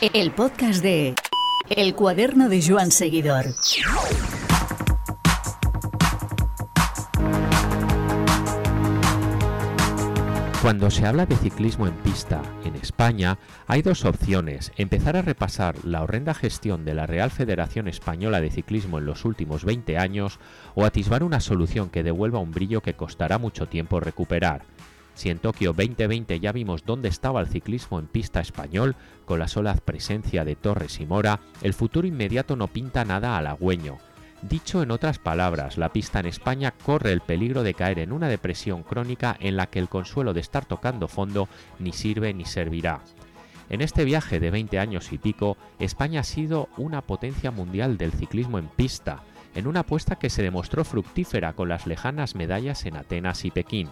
El podcast de El cuaderno de Joan Seguidor. Cuando se habla de ciclismo en pista en España, hay dos opciones. Empezar a repasar la horrenda gestión de la Real Federación Española de Ciclismo en los últimos 20 años o atisbar una solución que devuelva un brillo que costará mucho tiempo recuperar. Si en Tokio 2020 ya vimos dónde estaba el ciclismo en pista español, con la sola presencia de Torres y Mora, el futuro inmediato no pinta nada halagüeño. Dicho en otras palabras, la pista en España corre el peligro de caer en una depresión crónica en la que el consuelo de estar tocando fondo ni sirve ni servirá. En este viaje de 20 años y pico, España ha sido una potencia mundial del ciclismo en pista, en una apuesta que se demostró fructífera con las lejanas medallas en Atenas y Pekín.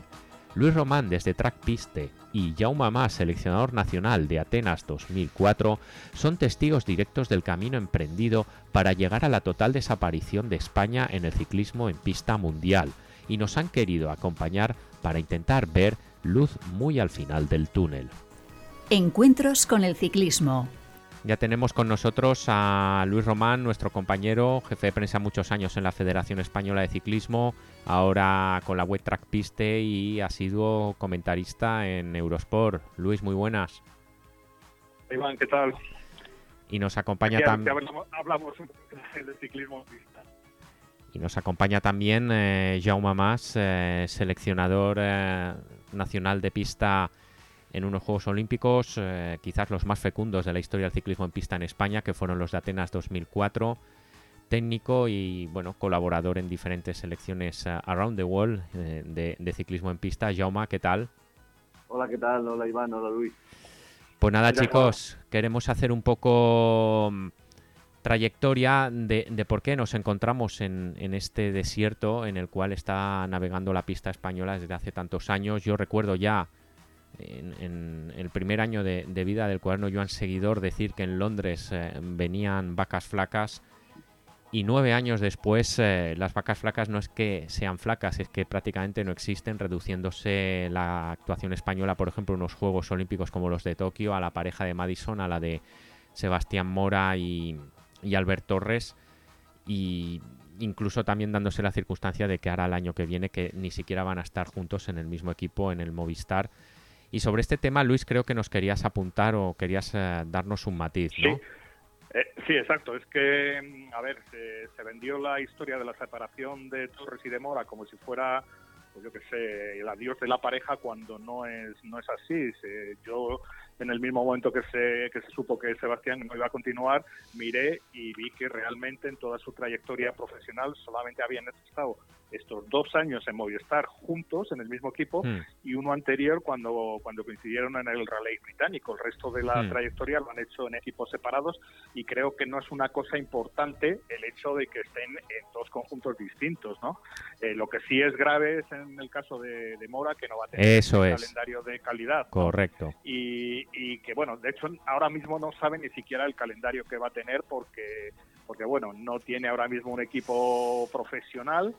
Luis Román desde Track Piste y Jaume Mas, seleccionador nacional de Atenas 2004, son testigos directos del camino emprendido para llegar a la total desaparición de España en el ciclismo en pista mundial y nos han querido acompañar para intentar ver luz muy al final del túnel. Encuentros con el ciclismo. Ya tenemos con nosotros a Luis Román, nuestro compañero, jefe de prensa muchos años en la Federación Española de Ciclismo, ahora con la web Track Piste y ha sido comentarista en Eurosport. Luis, muy buenas. Iván, ¿qué tal? Y nos acompaña también. Hablamos, de ciclismo pista. Y nos acompaña también eh, Jaume Mas, eh, seleccionador eh, nacional de pista en unos Juegos Olímpicos, eh, quizás los más fecundos de la historia del ciclismo en pista en España, que fueron los de Atenas 2004. Técnico y bueno colaborador en diferentes selecciones uh, around the world eh, de, de, ciclismo en pista. Jaume, ¿qué tal? Hola, ¿qué tal? Hola Iván, hola Luis. Pues nada, chicos, queremos hacer un poco mm, trayectoria de, de, por qué nos encontramos en, en, este desierto en el cual está navegando la pista española desde hace tantos años. Yo recuerdo ya en, en, el primer año de, de, vida del cuaderno Joan Seguidor decir que en Londres eh, venían vacas flacas y nueve años después eh, las vacas flacas no es que sean flacas, es que prácticamente no existen, reduciéndose la actuación española, por ejemplo, unos Juegos Olímpicos como los de Tokio, a la pareja de Madison, a la de Sebastián Mora y, y Albert Torres, y incluso también dándose la circunstancia de que ahora el año que viene que ni siquiera van a estar juntos en el mismo equipo, en el Movistar. Y sobre este tema, Luis, creo que nos querías apuntar o querías eh, darnos un matiz, ¿no? Sí. Eh, sí, exacto. Es que, a ver, se, se, vendió la historia de la separación de Torres y de Mora como si fuera, pues yo qué sé, el adiós de la pareja cuando no es no es así. Se, yo en el mismo momento que se, que se supo que Sebastián no iba a continuar, miré y vi que realmente en toda su trayectoria profesional solamente habían estado estos dos años en Movistar juntos en el mismo equipo Hmm. mm. y uno anterior cuando, cuando coincidieron en el Rally británico. El resto de la mm. trayectoria lo han hecho en equipos separados y creo que no es una cosa importante el hecho de que estén en dos conjuntos distintos. ¿no? Eh, lo que sí es grave es en el caso de, de Mora que no va a tener Eso un es. calendario de calidad. Correcto. ¿no? Y, y que, bueno, de hecho ahora mismo no sabe ni siquiera el calendario que va a tener porque, porque bueno, no tiene ahora mismo un equipo profesional.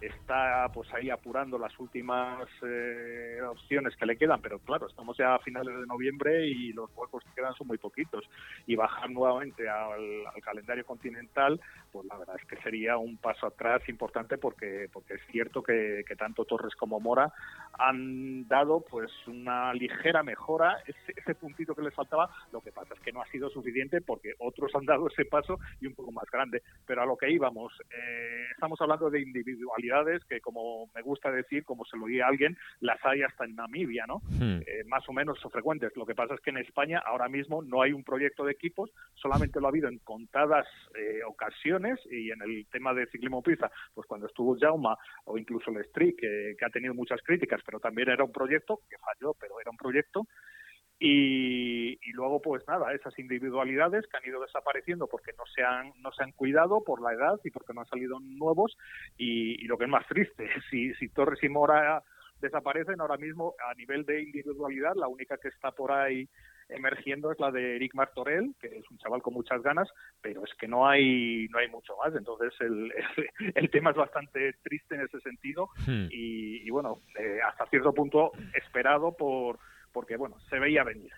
Está pues ahí apurando las últimas eh, opciones que le quedan, pero claro, estamos ya a finales de noviembre y los huecos que quedan son muy poquitos. Y bajar nuevamente al, al, calendario continental, pues la verdad es que sería un paso atrás importante porque porque es cierto que, que tanto Torres como Mora han dado pues una ligera mejora, ese, ese, puntito que les faltaba, lo que pasa es que no ha sido suficiente porque otros han dado ese paso y un poco más grande, pero a lo que íbamos, eh, estamos hablando de individualidad que, como me gusta decir, como se lo oía a alguien, las hay hasta en Namibia, ¿no? Hmm. Eh, más o menos son frecuentes. Lo que pasa es que en España ahora mismo no hay un proyecto de equipos, solamente lo ha habido en contadas eh, ocasiones y en el tema de ciclismo pista, pues cuando estuvo Jauma o incluso el Street, que, que ha tenido muchas críticas, pero también era un proyecto que falló, pero era un proyecto. Y, luego pues nada esas individualidades que han ido desapareciendo porque no se han no se han cuidado por la edad y porque no han salido nuevos y, y lo que es más triste si, si Torres y Mora desaparecen ahora mismo a nivel de individualidad la única que está por ahí emergiendo es la de Eric Martorell, que es un chaval con muchas ganas, pero es que no hay no hay mucho más. Entonces el, el, el tema es bastante triste en ese sentido Hmm. y, y, bueno, eh, hasta cierto punto esperado por porque bueno, se veía venir.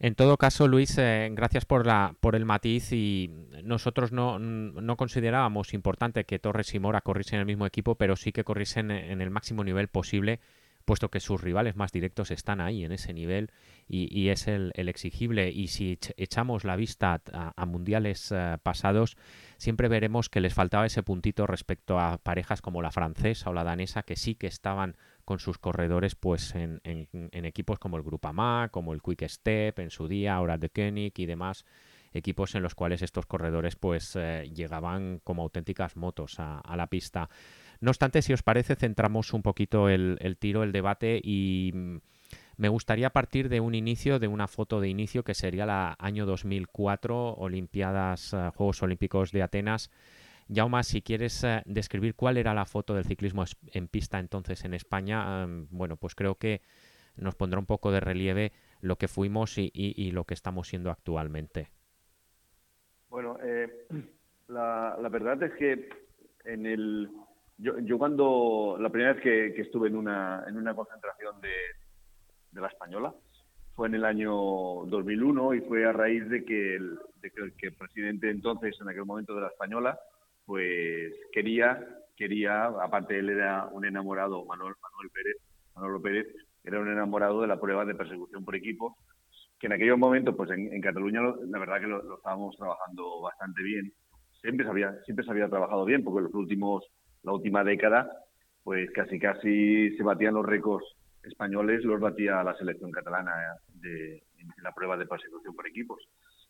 En todo caso, Luis, eh, gracias por, la, por el matiz y nosotros no, no, considerábamos importante que Torres y Mora corriesen en el mismo equipo, pero sí que corriesen en el máximo nivel posible, puesto que sus rivales más directos están ahí, en ese nivel, y, es el, exigible. Y si echamos la vista a, mundiales eh, pasados, siempre veremos que les faltaba ese puntito respecto a parejas como la francesa o la danesa, que sí que estaban con sus corredores pues en, equipos como el Grupama, como el Quick Step en su día, ahora de Koenig y demás equipos en los cuales estos corredores pues eh, llegaban como auténticas motos a, la pista. No obstante, si os parece, centramos un poquito el, tiro, el debate y mm, me gustaría partir de un inicio, de una foto de inicio que sería la año 2004, Olimpiadas, eh, Juegos Olímpicos de Atenas, Jauma, si quieres eh, describir cuál era la foto del ciclismo en pista entonces en España, bueno, pues creo que nos pondrá un poco de relieve lo que fuimos y, lo que estamos siendo actualmente. Bueno, eh, la, verdad es que en el yo, cuando la primera vez que, estuve en una, en una concentración de, de, la española fue en el año 2001 y fue a raíz de que el, de que el presidente entonces en aquel momento de la española pues quería, quería, aparte él era un enamorado, Manuel, Manuel Pérez, Manuel Pérez, era un enamorado de la prueba de persecución por equipos, que en aquellos momentos, pues en, Cataluña la verdad que lo, estábamos trabajando bastante bien. Siempre se había, siempre se había trabajado bien, porque los últimos, la última década, pues casi casi se batían los récords españoles, los batía la selección catalana de, en la prueba de persecución por equipos.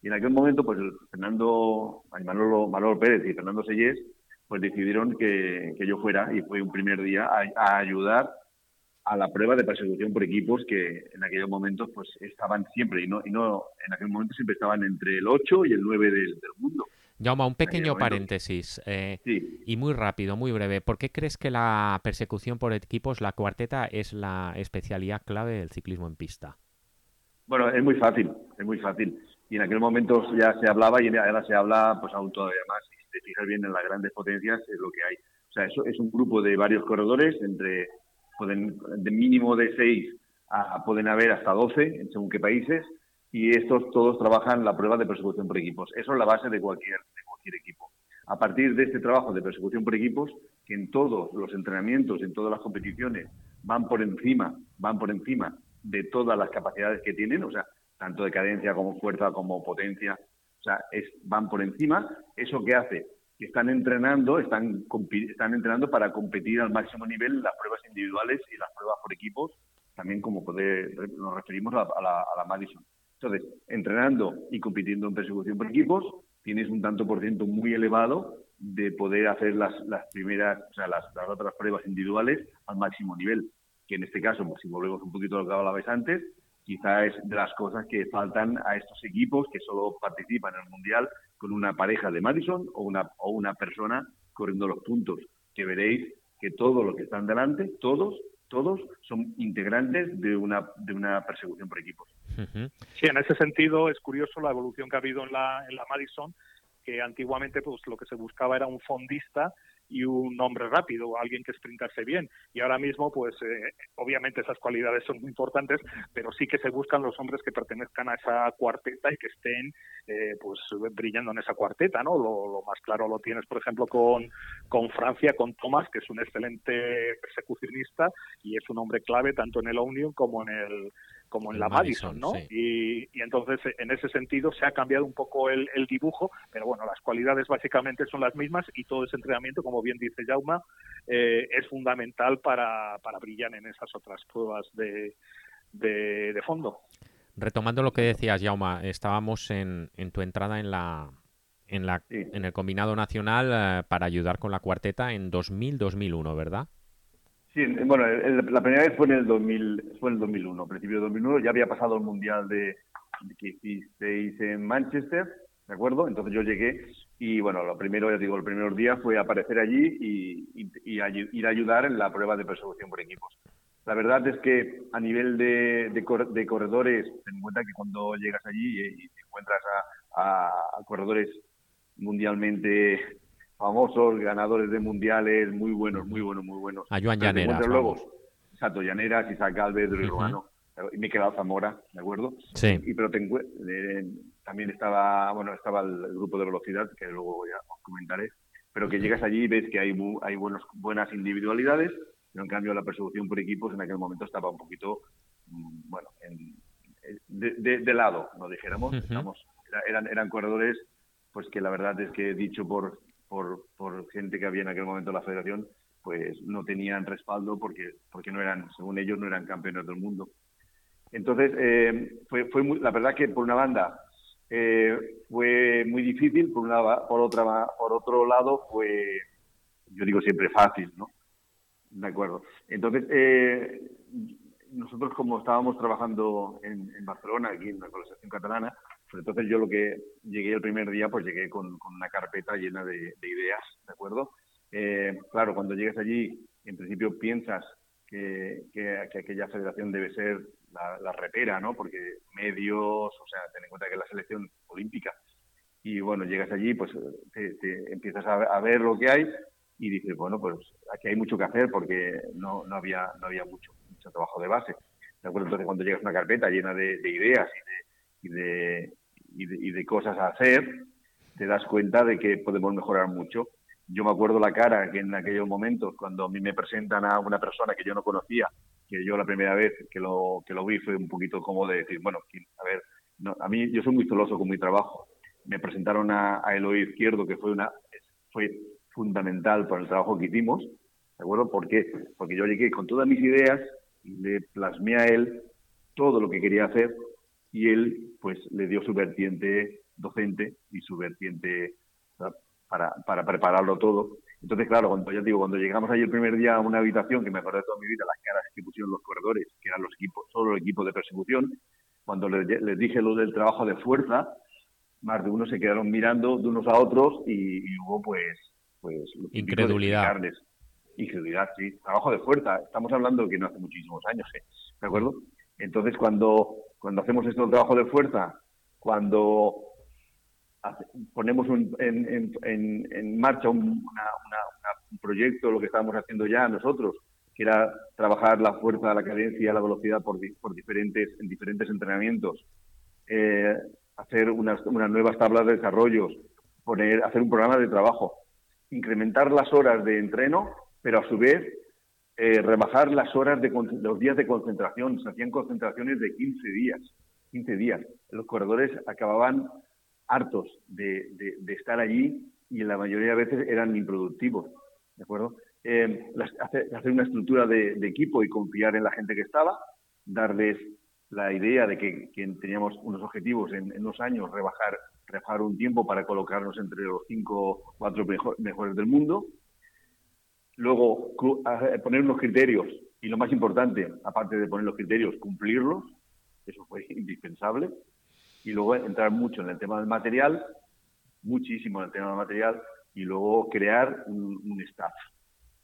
Y en aquel momento, pues Fernando, Manolo, Pérez y Fernando Sellés, pues decidieron que, yo fuera y fue un primer día a, ayudar a la prueba de persecución por equipos que en aquellos momentos pues estaban siempre y no en aquel momento siempre estaban entre el 8 y el 9 del, mundo. Jauma, un pequeño paréntesis eh, y muy rápido, muy breve. ¿Por qué crees que la persecución por equipos, la cuarteta, es la especialidad clave del ciclismo en pista? Bueno, es muy fácil, es muy fácil y en aquel momento ya se hablaba y ahora se habla pues aún todavía más. Si te fijas bien en las grandes potencias es lo que hay. O sea, eso es un grupo de varios corredores, entre pueden de mínimo de seis a, pueden haber hasta doce en según qué países y estos todos trabajan la prueba de persecución por equipos. Eso es la base de cualquier, de cualquier equipo. A partir de este trabajo de persecución por equipos, que en todos los entrenamientos, en todas las competiciones, van por encima, van por encima de todas las capacidades que tienen, o sea, tanto de cadencia como fuerza como potencia, o sea, es, van por encima. ¿Eso que hace? Que están entrenando, están, están entrenando para competir al máximo nivel las pruebas individuales y las pruebas por equipos, también como poder, nos referimos a la Madison. Entonces, entrenando y compitiendo en persecución por equipos, tienes un tanto por ciento muy elevado de poder hacer las, las primeras, o sea, las, otras pruebas individuales al máximo nivel. Que en este caso, pues, si volvemos un poquito a lo que hablabais antes, quizá es de las cosas que faltan a estos equipos que solo participan en el Mundial con una pareja de Madison o una, o una persona corriendo los puntos, que veréis que todos los que están delante, todos, todos son integrantes de una, de una persecución por equipos. Sí, en ese sentido es curioso la evolución que ha habido en la, en la Madison, que antiguamente pues lo que se buscaba era un fondista y un hombre rápido, alguien que sprintase bien. Y ahora mismo, pues eh, obviamente esas cualidades son muy importantes, pero sí que se buscan los hombres que pertenezcan a esa cuarteta y que estén eh, pues brillando en esa cuarteta, ¿no? Lo, más claro lo tienes, por ejemplo, con, con Francia, con Thomas, que es un excelente persecucionista y es un hombre clave tanto en el Union como en el como en la Madison, ¿no? Y, entonces, en ese sentido, se ha cambiado un poco el, dibujo, pero bueno, las cualidades básicamente son las mismas y todo ese entrenamiento, como bien dice Jauma, eh, es fundamental para, para brillar en esas otras pruebas de, de, fondo. Retomando lo que decías, Jauma, estábamos en, en tu entrada en la, en, la, en el combinado nacional eh, para ayudar con la cuarteta en 2000-2001, ¿verdad? Sí, bueno, la primera vez fue en el 2000, fue en el 2001, principio de 2001, ya había pasado el mundial de, que hicisteis en Manchester, ¿de acuerdo? Entonces yo llegué y bueno, lo primero, ya digo, el primer día fue aparecer allí y, ir a ayudar en la prueba de persecución por equipos. La verdad es que a nivel de, de, corredores, ten en cuenta que cuando llegas allí y, te encuentras a corredores mundialmente famosos, ganadores de mundiales, muy buenos, muy buenos, muy buenos. A Joan Llaneras. Luego, exacto, Llaneras, Isaac Galvez, Ruiz y me he quedado Zamora, ¿de acuerdo? Sí. Y pero eh, también estaba, bueno, estaba el, grupo de velocidad, que luego ya os comentaré, pero que llegas allí y ves que hay, hay buenos, buenas individualidades, pero en cambio la persecución por equipos en aquel momento estaba un poquito, mm, bueno, de, lado, no dijéramos, eran, eran corredores pues que la verdad es que dicho por, por, por gente que había en aquel momento en la federación, pues no tenían respaldo porque, porque no eran, según ellos, no eran campeones del mundo. Entonces, eh, fue, fue muy, la verdad que por una banda eh, fue muy difícil, por, una, por, otra, por otro lado fue, yo digo siempre fácil, ¿no? De acuerdo. Entonces, eh, nosotros como estábamos trabajando en, Barcelona, aquí en la Colección Catalana, pues entonces yo lo que llegué el primer día, pues llegué con, una carpeta llena de, ideas, ¿de acuerdo? claro, cuando llegas allí, en principio piensas que, que, aquella federación debe ser la, repera, ¿no? Porque medios, o sea, ten en cuenta que es la selección olímpica. Y bueno, llegas allí, pues te, empiezas a, ver lo que hay y dices, bueno, pues aquí hay mucho que hacer porque no, no, había, no había mucho, mucho trabajo de base. ¿De acuerdo? Entonces, cuando llegas a una carpeta llena de, ideas y de, y, de, y de cosas a hacer, te das cuenta de que podemos mejorar mucho. Yo me acuerdo la cara que en aquellos momentos, cuando a mí me presentan a una persona que yo no conocía que yo la primera vez que lo, que lo vi fue un poquito como de decir, bueno, a ver, a mí yo soy muy celoso con mi trabajo. Me presentaron a, a Eloy Izquierdo, que fue, una, fue fundamental para el trabajo que hicimos, ¿de acuerdo? ¿Por qué? Porque yo llegué con todas mis ideas y le plasmé a él todo lo que quería hacer y él pues le dio su vertiente docente y su vertiente para, para prepararlo todo entonces, claro, cuando ya digo, cuando llegamos ahí el primer día a una habitación, que me acordé de toda mi vida, las caras que pusieron los corredores, que eran los equipos, solo el equipo de persecución, cuando les, dije lo del trabajo de fuerza, más de uno se quedaron mirando de unos a otros y, hubo pues, pues incredulidad. Incredulidad, sí. Trabajo de fuerza. Estamos hablando que no hace muchísimos años, ¿eh? ¿de acuerdo? Entonces, cuando, cuando hacemos esto del trabajo de fuerza, cuando ponemos en, marcha un, proyecto, lo que estábamos haciendo ya nosotros, que era trabajar la fuerza, la cadencia, la velocidad por, diferentes, en diferentes entrenamientos, eh, hacer unas, nuevas tablas de desarrollos, hacer un programa de trabajo, incrementar las horas de entreno, pero a su vez eh, rebajar las horas de los días de concentración. Se hacían concentraciones de 15 días. 15 días. Los corredores acababan hartos de, estar allí y en la mayoría de veces eran improductivos. ¿De acuerdo? Eh, hacer, una estructura de, equipo y confiar en la gente que estaba, darles la idea de que, teníamos unos objetivos en, unos años, rebajar, rebajar un tiempo para colocarnos entre los cinco o cuatro mejores del mundo. Luego, poner unos criterios y lo más importante, aparte de poner los criterios, cumplirlos. Eso fue indispensable y luego entrar mucho en el tema del material, muchísimo en el tema del material, y luego crear un, staff.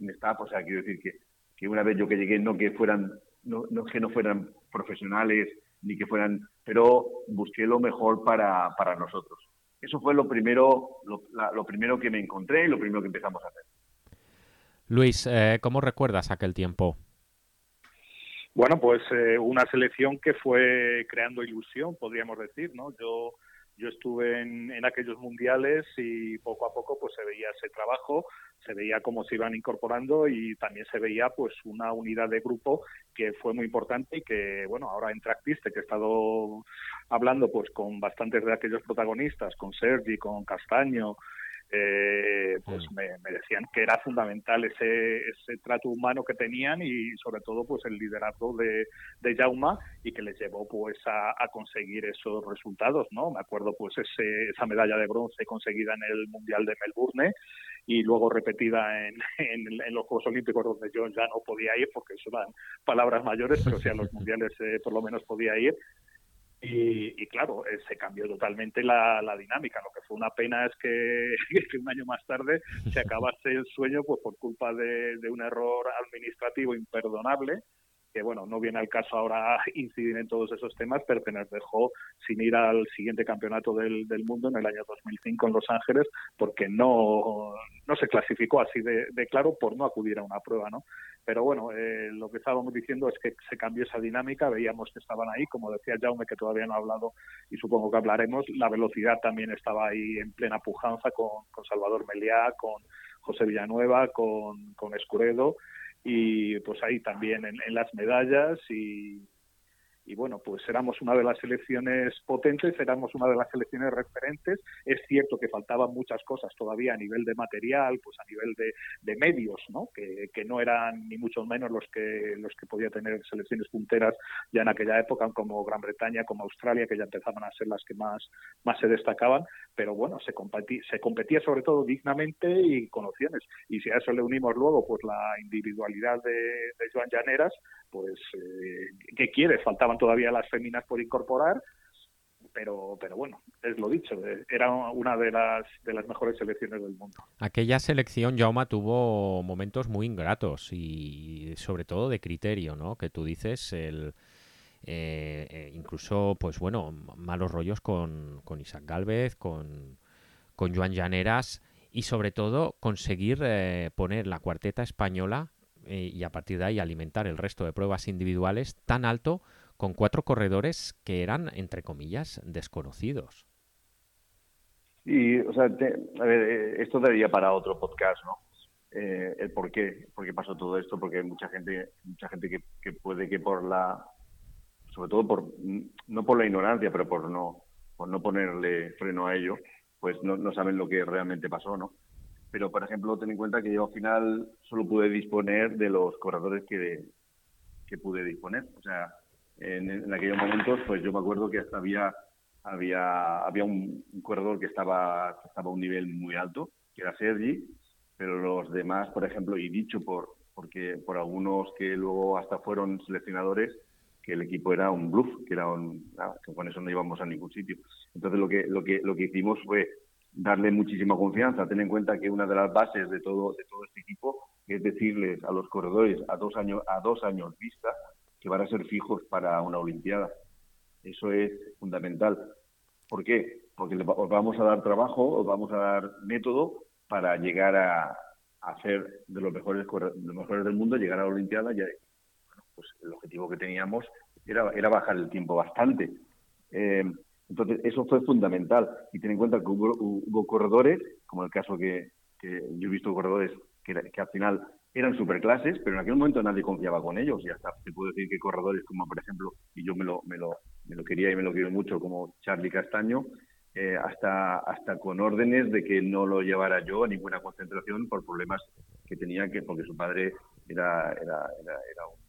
Un staff, o sea, quiero decir que, que una vez yo que llegué, no que fueran, no, no que no fueran profesionales, ni que fueran, pero busqué lo mejor para, para nosotros. Eso fue lo primero, lo, lo primero que me encontré y lo primero que empezamos a hacer. Luis, eh, ¿cómo recuerdas aquel tiempo? Bueno, pues eh, una selección que fue creando ilusión, podríamos decir, ¿no? Yo yo estuve en, en, aquellos mundiales y poco a poco pues se veía ese trabajo, se veía cómo se iban incorporando y también se veía pues una unidad de grupo que fue muy importante y que bueno ahora en Tractiste que he estado hablando pues con bastantes de aquellos protagonistas, con Sergi, con Castaño, eh, pues me, decían que era fundamental ese, ese trato humano que tenían y sobre todo pues el liderazgo de, de Jauma y que les llevó pues a, conseguir esos resultados, ¿no? Me acuerdo pues ese, esa medalla de bronce conseguida en el Mundial de Melbourne y luego repetida en, en, los Juegos Olímpicos donde yo ya no podía ir porque eso eran palabras mayores, pero sí a los mundiales eh, por lo menos podía ir y, claro, eh, se cambió totalmente la, dinámica. Lo que fue una pena es que, un año más tarde se acabase el sueño pues por culpa de, un error administrativo imperdonable que bueno, no viene al caso ahora incidir en todos esos temas, pero que nos dejó sin ir al siguiente campeonato del, del mundo en el año 2005 en Los Ángeles, porque no, no se clasificó así de, de claro por no acudir a una prueba, ¿no? Pero bueno, eh, lo que estábamos diciendo es que se cambió esa dinámica, veíamos que estaban ahí, como decía Jaume, que todavía no ha hablado y supongo que hablaremos, la velocidad también estaba ahí en plena pujanza con, con Salvador Meliá, con José Villanueva, con, con Escuredo y pues ahí también en, en las medallas y, y bueno, pues éramos una de las selecciones potentes, éramos una de las selecciones referentes. Es cierto que faltaban muchas cosas todavía a nivel de material, pues a nivel de, de medios, ¿no? Que, que, no eran ni mucho menos los que los que podía tener selecciones punteras ya en aquella época, como Gran Bretaña, como Australia, que ya empezaban a ser las que más, más se destacaban. Pero bueno, se competía, se competía sobre todo dignamente y con opciones. Y si a eso le unimos luego pues la individualidad de, de Joan Llaneras, pues eh, ¿qué quiere? Faltaban todavía las féminas por incorporar, pero pero bueno, es lo dicho, eh, era una de las de las mejores selecciones del mundo. Aquella selección Jauma tuvo momentos muy ingratos y sobre todo de criterio, ¿no? Que tú dices el eh, eh, incluso pues bueno, malos rollos con, con Isaac Galvez, con con Joan Llaneras y sobre todo conseguir eh, poner la cuarteta española eh, y a partir de ahí alimentar el resto de pruebas individuales tan alto con cuatro corredores que eran, entre comillas, desconocidos. Y, o sea, te, a ver, eh, esto daría para otro podcast, ¿no? Eh, el por qué, por qué pasó todo esto, porque hay mucha gente, mucha gente que, que, puede que por la, sobre todo por, no por la ignorancia, pero por no, por no ponerle freno a ello, pues no, no saben lo que realmente pasó, ¿no? Pero por ejemplo ten en cuenta que yo al final solo pude disponer de los corredores que, que pude disponer. O sea, en, en, aquellos momentos, pues yo me acuerdo que hasta había había había un, un corredor que estaba estaba a un nivel muy alto, que era Sergi, pero los demás, por ejemplo, y dicho por porque por algunos que luego hasta fueron seleccionadores, que el equipo era un bluff, que era un, nada, que con eso no íbamos a ningún sitio. Entonces lo que lo que lo que hicimos fue darle muchísima confianza. Ten en cuenta que una de las bases de todo, de todo este equipo es decirles a los corredores a dos años, a dos años vista que van a ser fijos para una Olimpiada. Eso es fundamental. ¿Por qué? Porque os vamos a dar trabajo, os vamos a dar método para llegar a, ser de los mejores, los mejores del mundo, llegar a la Olimpiada. Pues el objetivo que teníamos era, era bajar el tiempo bastante. Eh, entonces, eso fue fundamental. Y ten en cuenta que hubo, hubo corredores, como el caso que, que, yo he visto corredores que, que al final eran superclases, pero en aquel momento nadie confiaba con ellos. Y hasta te puedo decir que corredores como, por ejemplo, y yo me lo, me lo, me lo quería y me lo quiero mucho, como Charlie Castaño, eh, hasta, hasta con órdenes de que no lo llevara yo a ninguna concentración por problemas que tenía, que porque su padre era, era, era, era, un,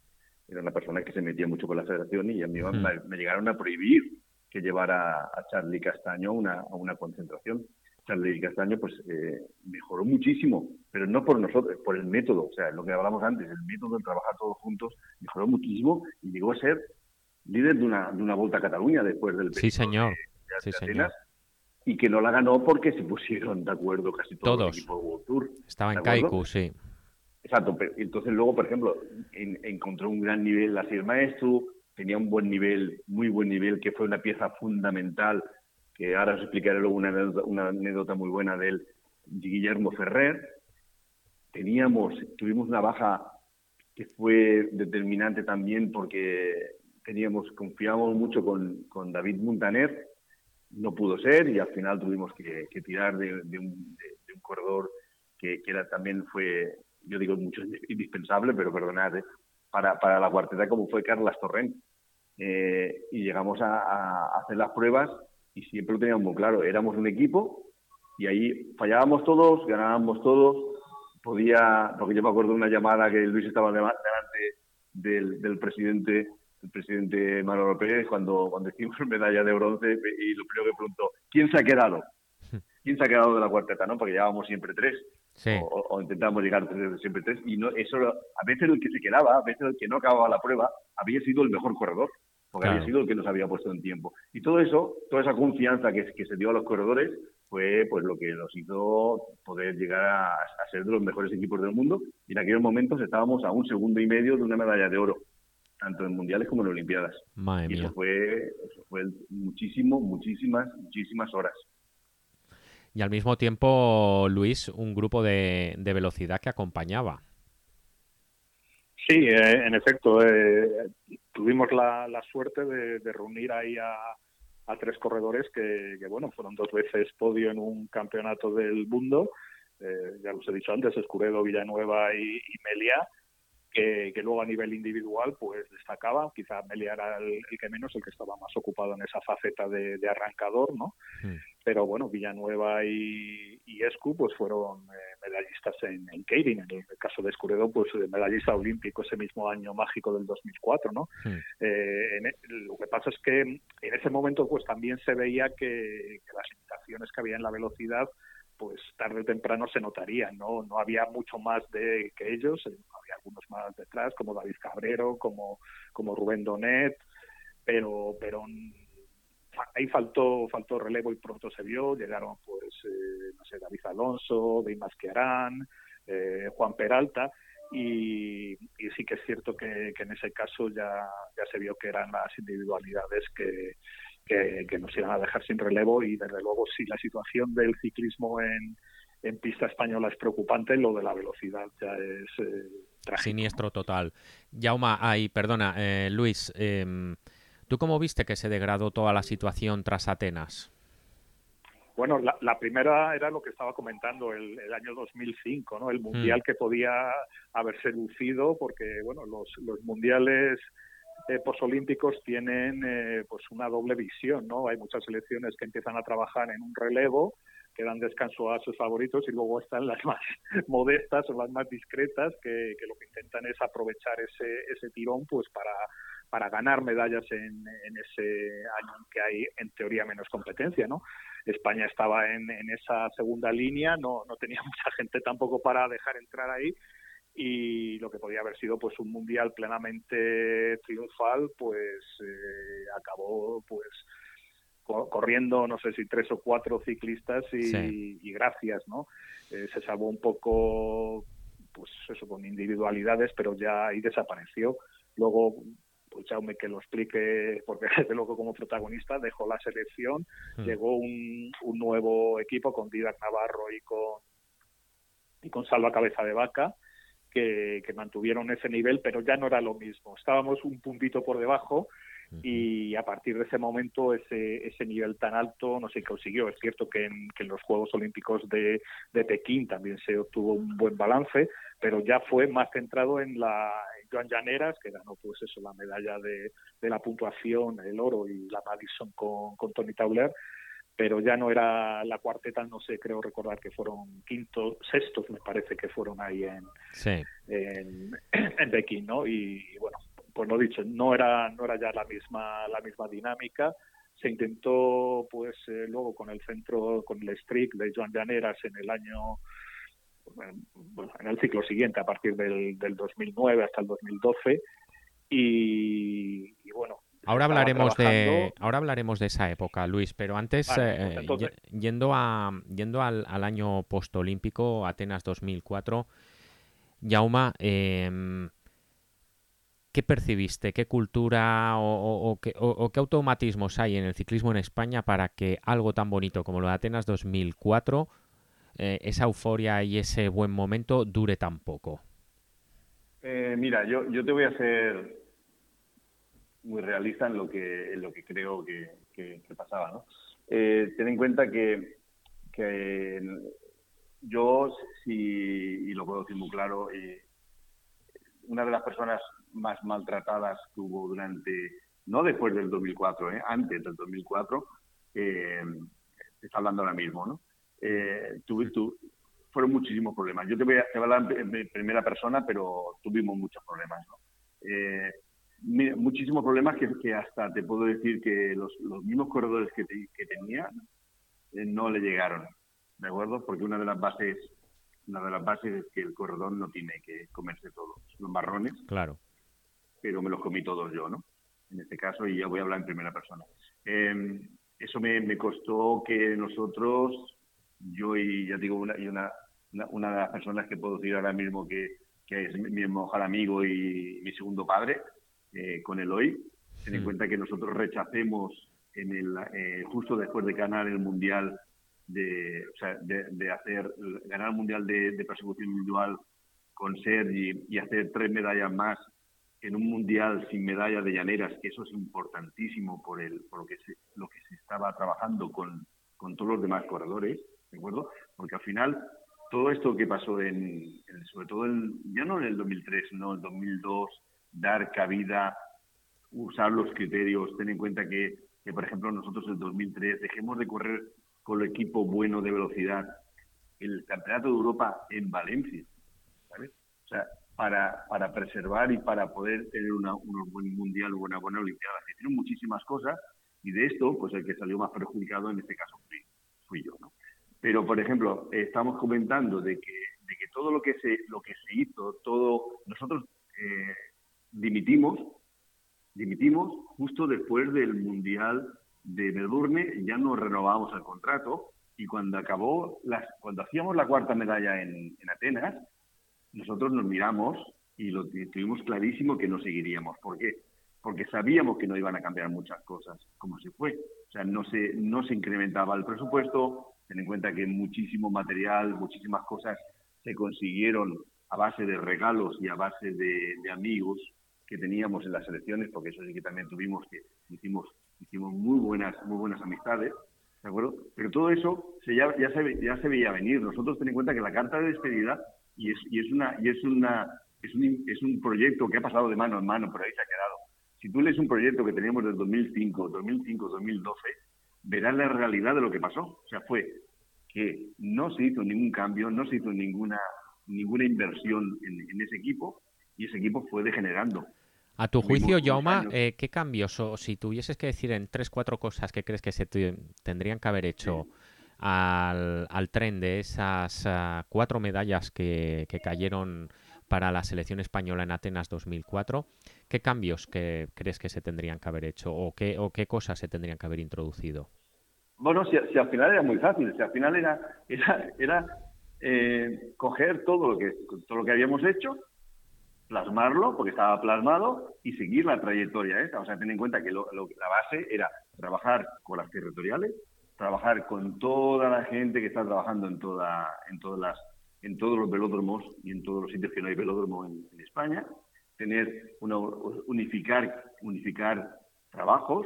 era una persona que se metía mucho con la federación y a mí mm. me, me llegaron a prohibir que llevara a Charlie Castaño una, a una concentración. Charlie Castaño pues eh, mejoró muchísimo, pero no por nosotros, por el método, o sea, lo que hablamos antes, el método de trabajar todos juntos mejoró muchísimo y llegó a ser líder de una, de una Volta a Cataluña después del Sí, señor. De, de, sí, señor. Y que no la ganó porque se pusieron de acuerdo casi todos, todos. los equipos de World Tour. Estaba en Kaiku, sí. Exacto, pero entonces luego, por ejemplo, en, encontró un gran nivel la Maestro, tenía un buen nivel, muy buen nivel, que fue una pieza fundamental, que ahora os explicaré luego una una anécdota muy buena de él, Guillermo Ferrer. Teníamos, tuvimos una baja que fue determinante también porque teníamos, confiábamos mucho con, con David Montaner, no pudo ser y al final tuvimos que, que tirar de, de, un, de, de, un, corredor que, que, era también fue, yo digo mucho indispensable, pero perdonad, ¿eh? para, para la cuarteta como fue Carlas Torrent. Eh, y llegamos a, a, hacer las pruebas y siempre lo teníamos muy claro, éramos un equipo y ahí fallábamos todos, ganábamos todos, podía, porque yo me acuerdo de una llamada que Luis estaba delante del, del presidente el presidente Manuel López cuando, cuando hicimos medalla de bronce y lo primero que preguntó, ¿quién se ha quedado? ¿Quién se ha quedado de la cuarteta? ¿no? Porque llevábamos siempre tres. Sí. O, o, intentábamos llegar siempre tres. Y no, eso, a veces el que se quedaba, a veces el que no acababa la prueba, había sido el mejor corredor. Porque claro. había sido el que nos había puesto en tiempo. Y todo eso, toda esa confianza que, que se dio a los corredores, fue pues lo que nos hizo poder llegar a, a, ser de los mejores equipos del mundo. Y en aquellos momentos estábamos a un segundo y medio de una medalla de oro. tanto en mundiales como en olimpiadas. Madre y eso fue, eso fue muchísimo, muchísimas, muchísimas horas. Y al mismo tiempo, Luis, un grupo de, de velocidad que acompañaba. Sí, eh, en efecto, eh, tuvimos la, la suerte de, reunir ahí a, tres corredores que, que, bueno, fueron dos veces podio en un campeonato del mundo, eh, ya los he dicho antes, Escuredo, Villanueva y, Melia, que, luego a nivel individual pues destacaba, quizá Melia era el, que menos, el que estaba más ocupado en esa faceta de, de arrancador, ¿no? Mm. Pero bueno, Villanueva y, y Escu pues fueron eh, medallistas en, en Keirin, en el caso de Escuredo pues medallista olímpico ese mismo año mágico del 2004, ¿no? Mm. Eh, en, lo que pasa es que en ese momento pues también se veía que, que las limitaciones que había en la velocidad pues tarde o temprano se notaría, ¿no? No había mucho más de que ellos, eh, había algunos más detrás, como David Cabrero, como, como Rubén Donet, pero, pero ahí faltó, faltó relevo y pronto se vio, llegaron pues, eh, no sé, David Alonso, Dave Masquerán, eh, Juan Peralta, y, sí que es cierto que, en ese caso ya, ya se vio que eran las individualidades que, que, nos iban a dejar sin relevo y desde luego si la situación del ciclismo en, en pista española es preocupante, lo de la velocidad ya es eh. Siniestro total. Jauma, ay, perdona, eh, Luis, eh, ¿tú cómo viste que se degradó toda la situación tras Atenas? Bueno, la, la, primera era lo que estaba comentando, el, el año 2005, ¿no? El mundial mm. que podía haberse lucido, porque, bueno, los, los mundiales eh, posolímpicos tienen eh, pues una doble visión, ¿no? Hay muchas selecciones que empiezan a trabajar en un relevo, que dan descanso a sus favoritos y luego están las más modestas o las más discretas que, que lo que intentan es aprovechar ese, ese tirón pues para para ganar medallas en, en, ese año en que hay en teoría menos competencia, ¿no? España estaba en, en esa segunda línea, no, no tenía mucha gente tampoco para dejar entrar ahí y lo que podía haber sido pues un mundial plenamente triunfal pues eh, acabó pues co corriendo no sé si tres o cuatro ciclistas y, sí. y gracias no eh, se salvó un poco pues eso con individualidades pero ya ahí desapareció luego pues Jaume que lo explique, porque desde luego como protagonista dejó la selección, mm. llegó un, un, nuevo equipo con Didac Navarro y con y con Salva Cabeza de Vaca, que, que, mantuvieron ese nivel, pero ya no era lo mismo. Estábamos un puntito por debajo y a partir de ese momento ese, ese nivel tan alto no se consiguió. Es cierto que en, que en los Juegos Olímpicos de, de, Pekín también se obtuvo un buen balance, pero ya fue más centrado en la Joan Llaneras, que ganó pues eso, la medalla de, de la puntuación, el oro y la Madison con, con Tony Tauler, pero ya no era la cuarteta, no sé, creo recordar que fueron quintos, sextos, me parece que fueron ahí en, sí. en, en Pekín, ¿no? Y, y, bueno, pues lo dicho, no era, no era ya la misma, la misma dinámica. Se intentó, pues, eh, luego con el centro, con el streak de Joan Llaneras en el año, bueno, en el ciclo siguiente, a partir del, del 2009 hasta el 2012. Y, y bueno, Ahora hablaremos de ahora hablaremos de esa época, Luis, pero antes vale, pues entonces... eh, yendo a yendo al, al año postolímpico, Atenas 2004, Jauma, eh, ¿qué percibiste? ¿Qué cultura o, o, o, qué, o, qué, automatismos hay en el ciclismo en España para que algo tan bonito como lo de Atenas 2004, eh, esa euforia y ese buen momento dure tan poco? Eh, mira, yo, yo te voy a hacer muy realista en lo que, en lo que creo que, pasaba. ¿no? Eh, ten en cuenta que, que yo, si, y lo puedo decir muy claro, eh, una de las personas más maltratadas que hubo durante, no después del 2004, eh, antes del 2004, eh, está hablando ahora mismo, ¿no? Eh, tuve, tu, fueron muchísimos problemas. Yo te voy a, te voy a hablar en, primera persona, pero tuvimos muchos problemas, ¿no? Eh, muchísimos problemas que, que, hasta te puedo decir que los, los mismos corredores que, te, que tenía eh, no le llegaron, ¿de acuerdo? Porque una de las bases una de las bases es que el corredor no tiene que comerse todos los marrones. Claro. Pero me los comí todos yo, ¿no? En este caso, y ya voy a hablar en primera persona. Eh, eso me, me, costó que nosotros, yo y ya digo, una, y una, una, una, de las personas que puedo decir ahora mismo que, que es mi mejor amigo y mi segundo padre, eh, con el hoy. Ten en cuenta que nosotros rechacemos en el, eh, justo después de ganar el Mundial de, o sea, de, hacer ganar el Mundial de, persecución individual con Sergi y hacer tres medallas más en un Mundial sin medalla de llaneras, que eso es importantísimo por, el, por lo, que se, lo que se estaba trabajando con, con todos los demás corredores, ¿de acuerdo? Porque al final todo esto que pasó en, sobre todo en, ya no en el 2003, no el 2002, dar cabida, usar los criterios, ten en cuenta que, que por ejemplo nosotros en el 2003 dejemos de correr con el equipo bueno de velocidad el Campeonato de Europa en Valencia, ¿sabes? O sea, para, para preservar y para poder tener una, un buen mundial o una buena olimpiada. Se tienen muchísimas cosas y de esto, pues el que salió más perjudicado en este caso fui, fui yo, ¿no? Pero, por ejemplo, estamos comentando de que, de que todo lo que se, lo que se hizo, todo, nosotros eh, dimitimos, dimitimos justo después del Mundial de Melbourne, ya no renovamos el contrato y cuando acabó, las, cuando hacíamos la cuarta medalla en, en Atenas, nosotros nos miramos y lo tuvimos clarísimo que no seguiríamos. ¿Por qué? Porque sabíamos que no iban a cambiar muchas cosas, como se fue. O sea, no se, no se incrementaba el presupuesto, ten en cuenta que muchísimo material, muchísimas cosas se consiguieron a base de regalos y a base de, amigos que teníamos en las elecciones, porque eso sí que también tuvimos que hicimos hicimos muy buenas muy buenas amistades, ¿de acuerdo? Pero todo eso se, ya, ya, se, ya se veía venir. Nosotros ten en cuenta que la carta de despedida y es, y es una y es una es un, es un proyecto que ha pasado de mano en mano, pero ahí se ha quedado. Si tú lees un proyecto que teníamos desde 2005, 2005, 2012, verás la realidad de lo que pasó. O sea, fue que no se hizo ningún cambio, no se hizo ninguna, ninguna inversión en, ese equipo y ese equipo fue degenerando. A tu juicio, Jauma, eh, ¿qué cambios, o si tuvieses que decir en tres, cuatro cosas que crees que se tendrían que haber hecho al, tren de esas ah, cuatro medallas que, que, cayeron para la selección española en Atenas 2004, ¿qué cambios que crees que se tendrían que haber hecho o qué, o qué cosas se tendrían que haber introducido? Bueno, si, al final era muy fácil, si al final era, era, era eh, coger todo lo que todo lo que habíamos hecho, plasmarlo, porque estaba plasmado, y seguir la trayectoria. O sea, ten en cuenta que la base era trabajar con las territoriales, trabajar con toda la gente que está trabajando en toda, en todas las, en todos los velódromos y en todos los sitios que no hay velódromo en, en España, tener una unificar, unificar trabajos,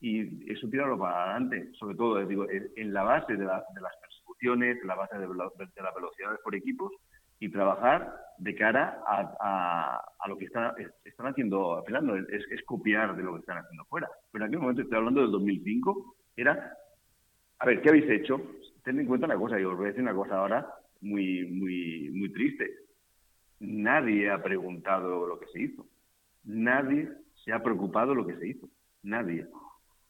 y eso tirarlo para adelante, sobre todo digo, en la base de, las persecuciones, en la base de, las velocidades por equipos y trabajar de cara a, lo que están, están haciendo, es, es, copiar de lo que están haciendo fuera. Pero en aquel momento, estoy hablando del 2005, era, a ver, ¿qué habéis hecho? Ten en cuenta una cosa, y os voy a decir una cosa ahora muy, muy, muy triste. Nadie ha preguntado lo que se hizo. Nadie se ha preocupado lo que se hizo. Nadie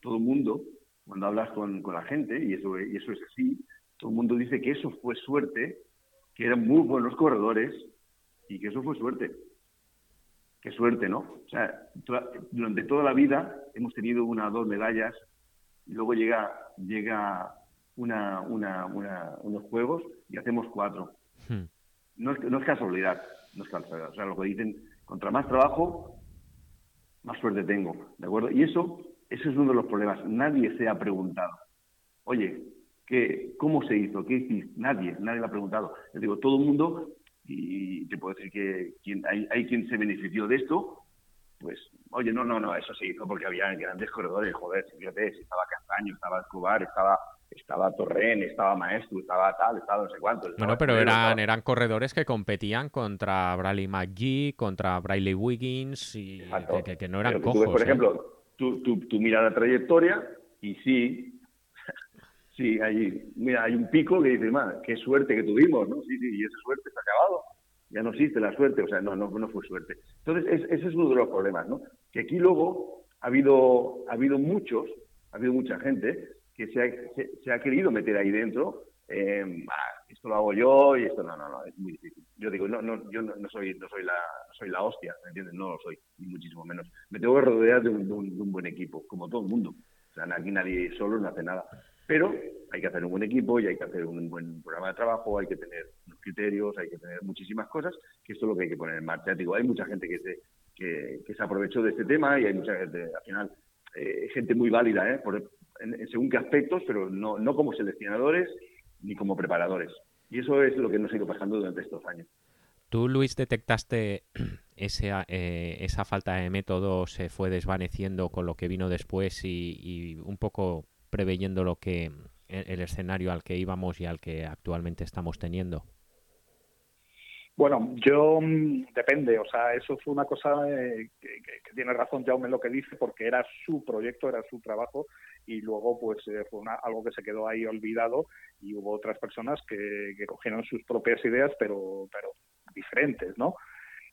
todo el mundo, cuando hablas con, la gente, y eso, y eso es así, todo el mundo dice que eso fue suerte, que eran muy buenos corredores y que eso fue suerte. Qué suerte, ¿no? O sea, durante toda la vida hemos tenido una o dos medallas y luego llega, llega una, una, unos juegos y hacemos cuatro. Hmm. No, es, no es casualidad, no es casualidad. O sea, lo que dicen, contra más trabajo, más suerte tengo, ¿de acuerdo? Y eso ese es uno de los problemas. Nadie se ha preguntado, oye, ¿qué, ¿cómo se hizo? ¿Qué hiciste? Nadie, nadie lo ha preguntado. Les digo, todo el mundo, y te puedo decir que quien, hay, hay quien se benefició de esto, pues, oye, no, no, no, eso se hizo porque había grandes corredores, joder, fíjate, estaba Castaño, estaba Escobar, estaba estaba Torren, estaba Maestro, estaba tal, estaba no sé cuántos. Bueno, pero eran, eran corredores que competían contra Bradley McGee, contra Bradley Wiggins y que, no eran cojos. por ¿eh? ejemplo, tú, tú, tú miras la trayectoria y sí, sí, hay, mira, hay un pico que dice, qué suerte que tuvimos, ¿no? Sí, sí, y esa suerte se ha acabado. Ya no existe la suerte, o sea, no, no, no fue suerte. Entonces, ese es uno de los problemas, ¿no? Que aquí luego ha habido, ha habido muchos, ha habido mucha gente que se ha, querido meter ahí dentro, eh, esto lo hago yo y esto no, no, no, es muy difícil. Yo digo, no, no, yo no, soy, no soy la, soy la hostia, ¿me entiendes? No lo soy, ni muchísimo menos. Me tengo que rodear de un, buen equipo, como todo el mundo. O sea, aquí nadie solo no hace nada. Pero hay que hacer un buen equipo y hay que hacer un buen programa de trabajo, hay que tener unos criterios, hay que tener muchísimas cosas, que esto es lo que hay que poner en marcha. Digo, hay mucha gente que se, que, se aprovechó de este tema y hay mucha gente, al final, eh, gente muy válida, ¿eh? Por, según qué aspectos, pero no, no como seleccionadores ni como preparadores. Y eso es lo que nos ha ido pasando durante estos años. ¿Tú, Luis, detectaste ese, eh, esa falta de método se fue desvaneciendo con lo que vino después y, un poco preveyendo lo que el escenario al que íbamos y al que actualmente estamos teniendo? Bueno, yo mm, depende, o sea, eso fue una cosa eh, que, tiene razón Jaume en lo que dice, porque era su proyecto, era su trabajo, y luego pues eh, fue algo que se quedó ahí olvidado y hubo otras personas que, que cogieron sus propias ideas, pero, pero diferentes, ¿no?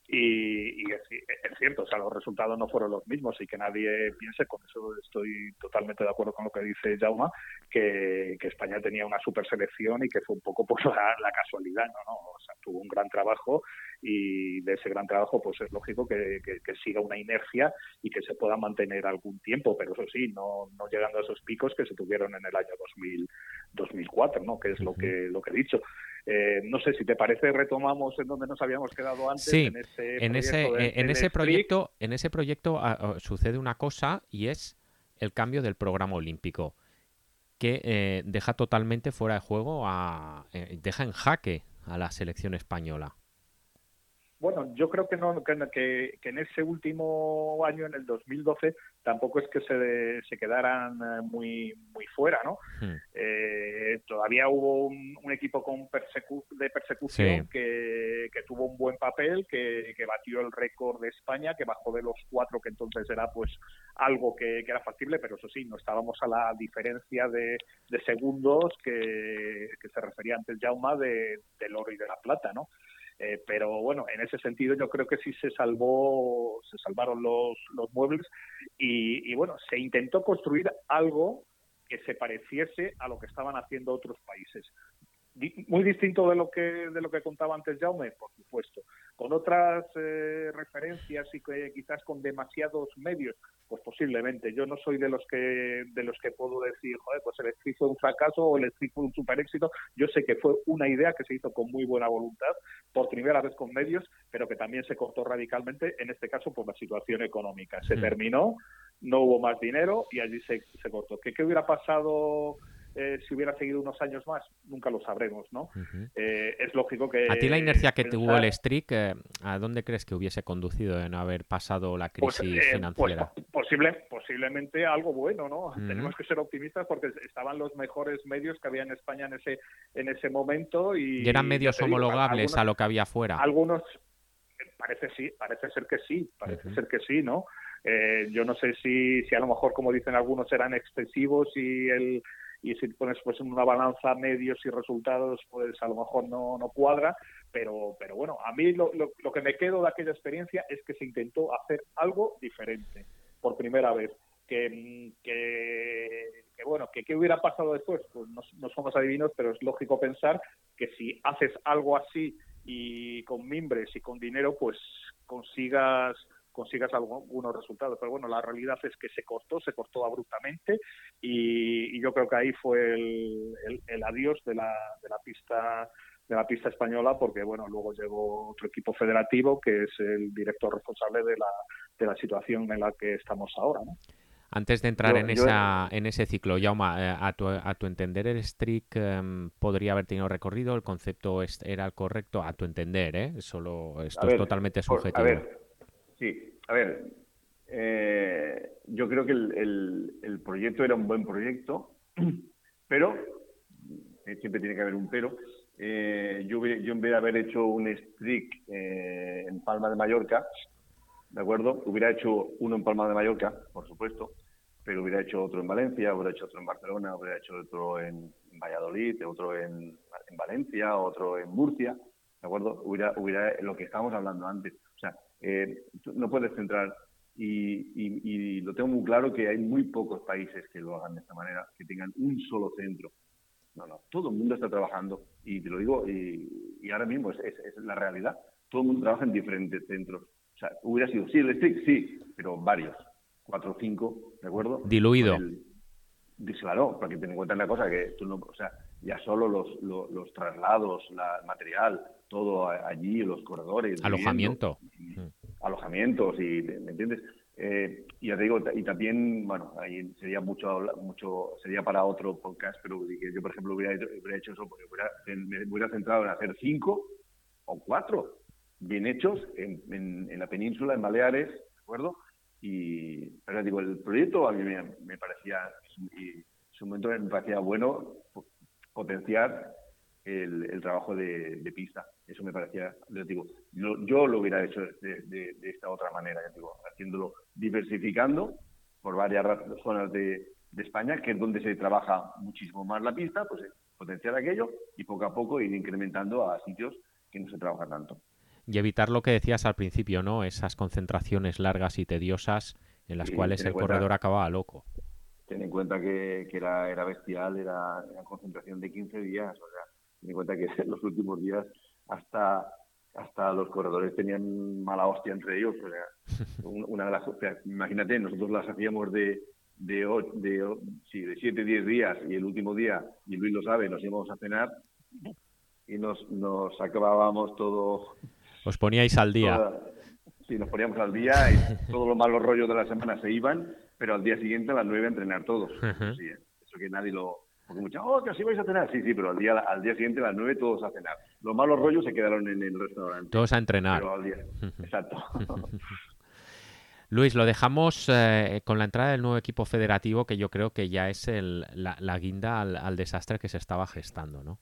Y, es, cierto, o sea, los resultados no fueron los mismos y que nadie piense, con eso estoy totalmente de acuerdo con lo que dice Jauma, que, España tenía una super selección y que fue un poco por la, casualidad, ¿no? ¿no? O sea, tuvo un gran trabajo y de ese gran trabajo pues es lógico que, siga una inercia y que se pueda mantener algún tiempo, pero eso sí, no, no llegando a esos picos que se tuvieron en el año 2000, 2004, ¿no? Que es lo que, lo que he dicho. Eh, no sé si te parece retomamos en donde nos habíamos quedado antes en ese en ese, eh, en ese proyecto en ese proyecto ah, ah, sucede una cosa y es el cambio del programa olímpico que eh, deja totalmente fuera de juego a deja en jaque a la selección española bueno, yo creo que no que, en ese último año, en el 2012, tampoco es que se, se quedaran eh, muy muy fuera, ¿no? Hmm. Eh, todavía hubo un, equipo con de persecución que, tuvo un buen papel, que, batió el récord de España, que bajó de los cuatro, que entonces era pues algo que, era factible, pero eso sí, no estábamos a la diferencia de, segundos que, se refería antes Jauma de, del oro y de la plata, ¿no? Eh, pero bueno, en ese sentido yo creo que sí se salvó, se salvaron los, los muebles y, y bueno, se intentó construir algo que se pareciese a lo que estaban haciendo otros países muy distinto de lo que de lo que contaba antes Jaume, por supuesto, con otras eh, referencias y que quizás con demasiados medios, pues posiblemente. Yo no soy de los que de los que puedo decir, joder, pues el street fue un fracaso o el street fue un super éxito. Yo sé que fue una idea que se hizo con muy buena voluntad, por primera vez con medios, pero que también se cortó radicalmente, en este caso por la situación económica. Se mm. terminó, no hubo más dinero y allí se, se cortó. ¿Qué, ¿Qué hubiera pasado? Eh, si hubiera seguido unos años más, nunca lo sabremos, ¿no? Eh, es lógico que... ¿A ti la inercia que tuvo el Strict, eh, a dónde crees que hubiese conducido en haber pasado la pues, crisis pues, financiera? posible, posiblemente algo bueno, ¿no? Tenemos que ser optimistas porque estaban los mejores medios que había en España en ese, en ese momento y... eran medios homologables a lo que había fuera? Algunos, parece sí, parece ser que sí, parece ser que sí, ¿no? yo no sé si, si a lo mejor, como dicen algunos, eran excesivos y el y si pones pues en una balanza medios y resultados pues a lo mejor no, no cuadra pero pero bueno a mí lo, lo, que me quedo de aquella experiencia es que se intentó hacer algo diferente por primera vez que, que, bueno que qué hubiera pasado después pues no, no somos adivinos pero es lógico pensar que si haces algo así y con mimbres y con dinero pues consigas consigas algunos resultados. Pero bueno, la realidad es que se cortó, se cortó abruptamente y, yo creo que ahí fue el, adiós de la, de la pista de la pista española porque bueno luego llegó otro equipo federativo que es el director responsable de la, de la situación en la que estamos ahora ¿no? Antes de entrar en, esa, en ese ciclo, Yauma, eh, a, tu, a tu entender el STRIC em, podría haber tenido recorrido, el concepto era el correcto, a tu entender, ¿eh? Solo esto es totalmente subjetivo. a ver, Sí, a ver, eh, yo creo que el, el, proyecto era un buen proyecto, pero, eh, siempre tiene que haber un pero, eh, yo, yo, en vez de haber hecho un streak en Palma de Mallorca, ¿de acuerdo? Hubiera hecho uno en Palma de Mallorca, por supuesto, pero hubiera hecho otro en Valencia, hubiera hecho otro en Barcelona, hubiera hecho otro en, Valladolid, otro en, Valencia, otro en Murcia, ¿de acuerdo? Hubiera, hubiera lo que estábamos hablando antes. O sea, eh, no puedes centrar. Y, lo tengo muy claro que hay muy pocos países que lo hagan de esta manera, que tengan un solo centro. No, no, todo el mundo está trabajando y te lo digo, y, ahora mismo es, la realidad. Todo el mundo trabaja en diferentes centros. O sea, hubiera sido, sí, el stick, sí, pero varios, cuatro o cinco, ¿de acuerdo? Diluido. claro, para que ten en cuenta una cosa, que tú no, o sea, ya solo los, los, traslados, la, el material, todo allí, los corredores. Alojamiento. Mm. alojamientos y, ¿me entiendes? Eh, y ya te digo, y también, bueno, ahí sería mucho, mucho sería para otro podcast, pero yo, por ejemplo, hubiera hecho, eso, porque me hubiera centrado en hacer cinco o cuatro bien hechos en, en, la península, en Baleares, ¿de acuerdo? Y, pero digo, el proyecto a mí me, parecía, y en su momento me parecía bueno potenciar el, trabajo de, pista. Eso me parecía, les digo, yo, lo hubiera hecho de, esta otra manera, digo, haciéndolo diversificando por varias zonas de, España, que es donde se trabaja muchísimo más la pista, pues eh, potenciar aquello y poco a poco ir incrementando a sitios que no se trabaja tanto. Y evitar lo que decías al principio, ¿no? Esas concentraciones largas y tediosas en las cuales el corredor acababa loco. Ten en cuenta que, era, era bestial, era una concentración de 15 días, o sea, ten en cuenta que en los últimos días hasta hasta los corredores tenían mala hostia entre ellos. O sea, una de las, imagínate, nosotros las hacíamos de de, de, sí, de 7, 10 días y el último día, y Luis lo sabe, nos íbamos a cenar y nos, nos acabábamos todo. Os poníais al día. sí, nos poníamos al día y todos los malos rollos de la semana se iban, pero al día siguiente a las 9 a entrenar todos. sí, eso que nadie lo, porque muchas, oh, que así vais a cenar. Sí, sí, pero al día, al día siguiente a las 9 todos a cenar. Los malos rollos se quedaron en el restaurante. Todos a entrenar. Exacto. Luis, lo dejamos eh, con la entrada del nuevo equipo federativo, que yo creo que ya es el, la, guinda al, desastre que se estaba gestando, ¿no?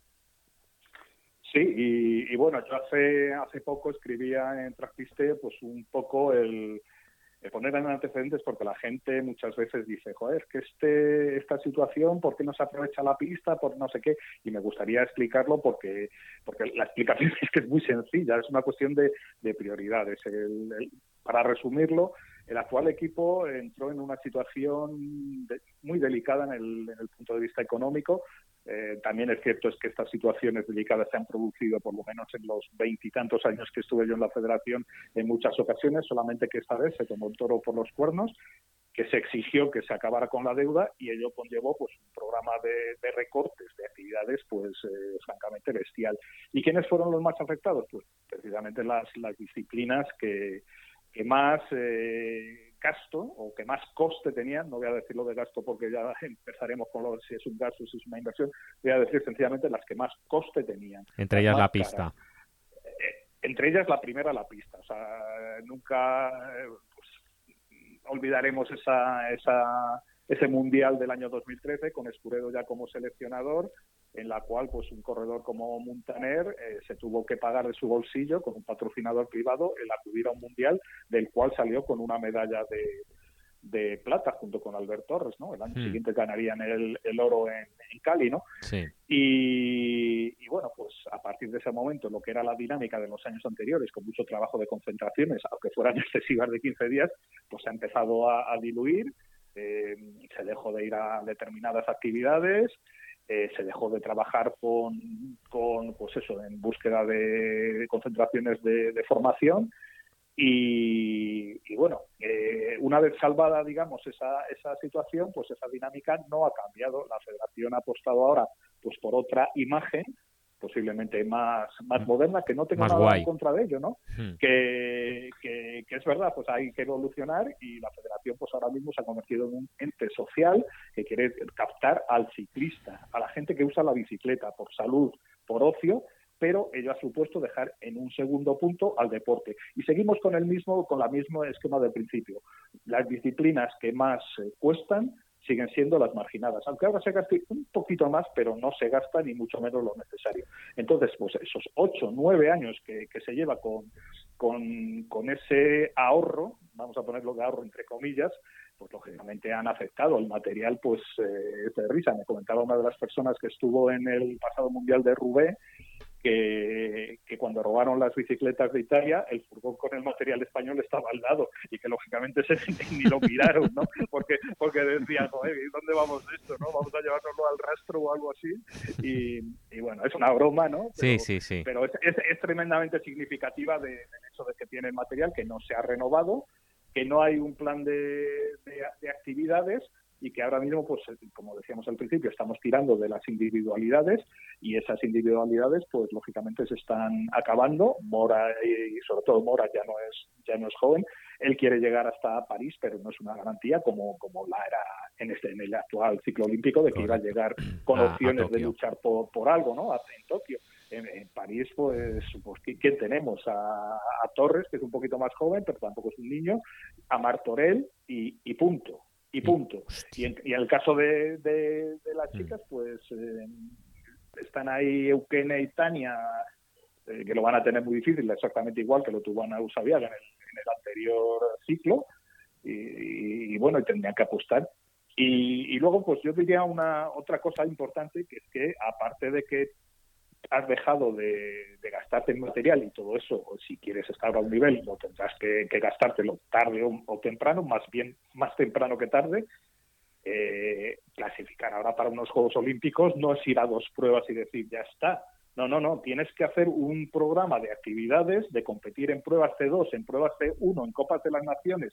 Sí, y, bueno, yo hace, hace poco escribía en Traspiste pues un poco el, poner en antecedentes porque la gente muchas veces dice, joder, es que este, esta situación, ¿por qué no se aprovecha la pista? Por no sé qué. Y me gustaría explicarlo porque, porque la explicación es que es muy sencilla, es una cuestión de, prioridades. para resumirlo, el actual equipo entró en una situación muy delicada en el, en el, punto de vista económico. Eh, también es cierto es que estas situaciones delicadas se han producido, por lo menos en los veintitantos años que estuve yo en la federación, en muchas ocasiones, solamente que esta vez se tomó el toro por los cuernos que se exigió que se acabara con la deuda y ello conllevó pues un programa de, recortes de actividades pues eh, francamente bestial. ¿Y quiénes fueron los más afectados? Pues precisamente las, disciplinas que, que más eh, gasto o que más coste tenían, no voy a decirlo de gasto porque ya empezaremos con lo, si es un gasto, si es una inversión, voy a decir sencillamente las que más coste tenían. Entre ellas la pista. Eh, entre ellas la primera la pista. O sea, nunca eh, pues, olvidaremos esa, esa, ese mundial del año 2013 con Escuredo ya como seleccionador en la cual pues un corredor como Montaner eh, se tuvo que pagar de su bolsillo con un patrocinador privado el acudir a un mundial del cual salió con una medalla de, de plata junto con Albert Torres, ¿no? El año hmm. siguiente ganarían el, el oro en, en, Cali, ¿no? Sí. Y, bueno, pues a partir de ese momento, lo que era la dinámica de los años anteriores, con mucho trabajo de concentraciones, aunque fueran excesivas de 15 días, pues se ha empezado a, diluir, eh, se dejó de ir a determinadas actividades, eh, se dejó de trabajar con, con, pues eso, en búsqueda de, concentraciones de, formación y, bueno, eh, una vez salvada, digamos, esa, esa situación, pues esa dinámica no ha cambiado. La federación ha apostado ahora pues por otra imagen posiblemente más, más mm. moderna, que no tengo nada en contra de ello, ¿no? Hmm. Que, que, es verdad, pues hay que evolucionar y la federación pues ahora mismo se ha convertido en un ente social que quiere captar al ciclista, a la gente que usa la bicicleta por salud, por ocio, pero ello ha supuesto dejar en un segundo punto al deporte. Y seguimos con el mismo, con la mismo esquema del principio. Las disciplinas que más eh, cuestan siguen siendo las marginadas, aunque ahora se gaste un poquito más, pero no se gasta ni mucho menos lo necesario. Entonces, pues esos ocho, nueve años que, se lleva con, con, ese ahorro, vamos a ponerlo de ahorro entre comillas, pues lógicamente han afectado el material, pues eh, de risa. Me comentaba una de las personas que estuvo en el pasado mundial de Roubaix que, cuando robaron las bicicletas de Italia, el furgón con el material español estaba al lado y que lógicamente se ni lo miraron, ¿no? Porque, porque decían, joder, ¿dónde vamos esto, no? Vamos a llevárnoslo al rastro o algo así. Y, bueno, es una broma, ¿no? sí, sí, sí. Pero es, es, tremendamente significativa de, del hecho de que tiene el material que no se ha renovado, que no hay un plan de, de actividades y que ahora mismo, pues como decíamos al principio, estamos tirando de las individualidades y esas individualidades, pues lógicamente se están acabando. Mora y sobre todo Mora ya no es ya no es joven. Él quiere llegar hasta París, pero no es una garantía como como la era en este en el actual ciclo olímpico de que iba a llegar con opciones de luchar por, por algo, ¿no? En Tokio en, París, pues, pues ¿quién tenemos? A, Torres, que es un poquito más joven, pero tampoco es un niño, a Martorell y, y punto. Y punto. Y en, el caso de, de, las mm. chicas, pues eh, están ahí Eukene y Tania, eh, que lo van a tener muy difícil, exactamente igual que lo tuvo Ana Usabiaga en el, en el anterior ciclo. Y, y, bueno, tendrían que apostar. Y, y, luego, pues yo diría una otra cosa importante, que es que aparte de que has dejado de, gastarte en material y todo eso, si quieres estar a un nivel, lo tendrás que, gastártelo tarde o, temprano, más bien más temprano que tarde. Eh, clasificar ahora para unos Juegos Olímpicos no es ir a dos pruebas y decir ya está. No, no, no. Tienes que hacer un programa de actividades, de competir en pruebas C2, en pruebas C1, en Copas de las Naciones,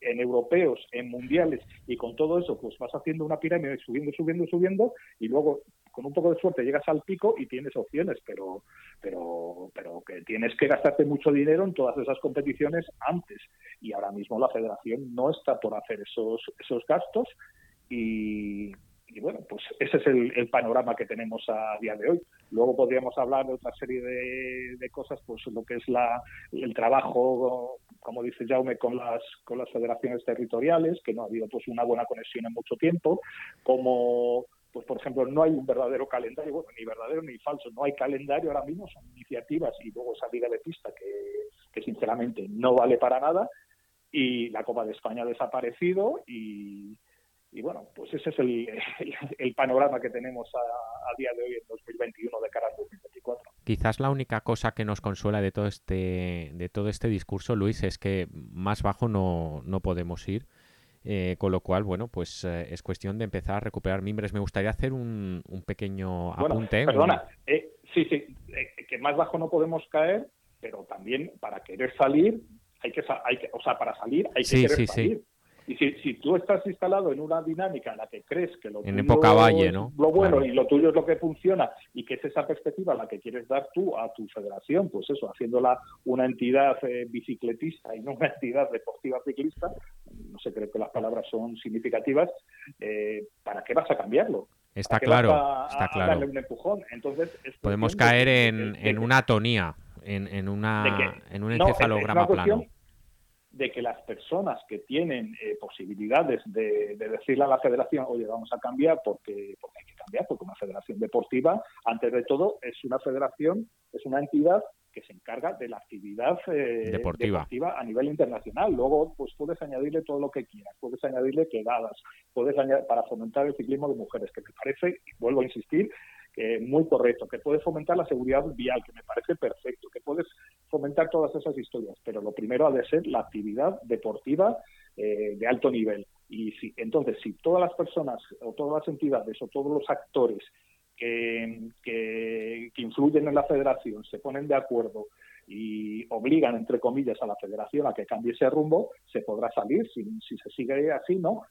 en europeos, en mundiales, y con todo eso, pues vas haciendo una pirámide subiendo, subiendo, subiendo, y luego con un poco de suerte llegas al pico y tienes opciones, pero, pero, pero que tienes que gastarte mucho dinero en todas esas competiciones antes. Y ahora mismo la federación no está por hacer esos, esos gastos y, bueno, pues ese es el, panorama que tenemos a día de hoy. Luego podríamos hablar de otra serie de, de, cosas, pues lo que es la, el trabajo, como dice Jaume, con las, con las federaciones territoriales, que no ha habido pues una buena conexión en mucho tiempo, como pues por ejemplo no hay un verdadero calendario, bueno, ni verdadero ni falso, no hay calendario ahora mismo, son iniciativas y luego esa liga de pista que, que sinceramente no vale para nada y la Copa de España ha desaparecido y, y bueno, pues ese es el, el, panorama que tenemos a, a, día de hoy en 2021 de cara al 2024. Quizás la única cosa que nos consuela de todo este de todo este discurso, Luis, es que más bajo no, no podemos ir eh, con lo cual, bueno, pues eh, es cuestión de empezar a recuperar mimbres. Me gustaría hacer un, un pequeño apunte. Perdona, eh, sí, sí, que más bajo no podemos caer, pero también para querer salir hay que, hay que o sea, para salir hay que querer salir. Y si, si, tú estás instalado en una dinámica en la que crees que lo en época valle, ¿no? lo bueno y lo tuyo es lo que funciona y que es esa perspectiva la que quieres dar tú a tu federación, pues eso, haciéndola una entidad eh, bicicletista y no una entidad deportiva ciclista, no sé, creo que las palabras son significativas, eh, ¿para qué vas a cambiarlo? Está claro, está claro. Darle un empujón. Entonces, Podemos caer en, en una atonía, en, en, una, en un encefalograma plano de que las personas que tienen eh, posibilidades de, decirle a la federación, oye, vamos a cambiar porque, porque hay que cambiar, porque una federación deportiva, antes de todo, es una federación, es una entidad que se encarga de la actividad eh, deportiva. a nivel internacional. Luego, pues puedes añadirle todo lo que quieras, puedes añadirle quedadas, puedes añadir para fomentar el ciclismo de mujeres, que me parece, y vuelvo a insistir, muy correcto, que puede fomentar la seguridad vial, que me parece perfecto, que puedes fomentar todas esas historias, pero lo primero ha de ser la actividad deportiva eh, de alto nivel. Y si, entonces, si todas las personas o todas las entidades o todos los actores que, que, influyen en la federación se ponen de acuerdo y obligan, entre comillas, a la federación a que cambie ese rumbo, se podrá salir. Si se sigue así, ¿no?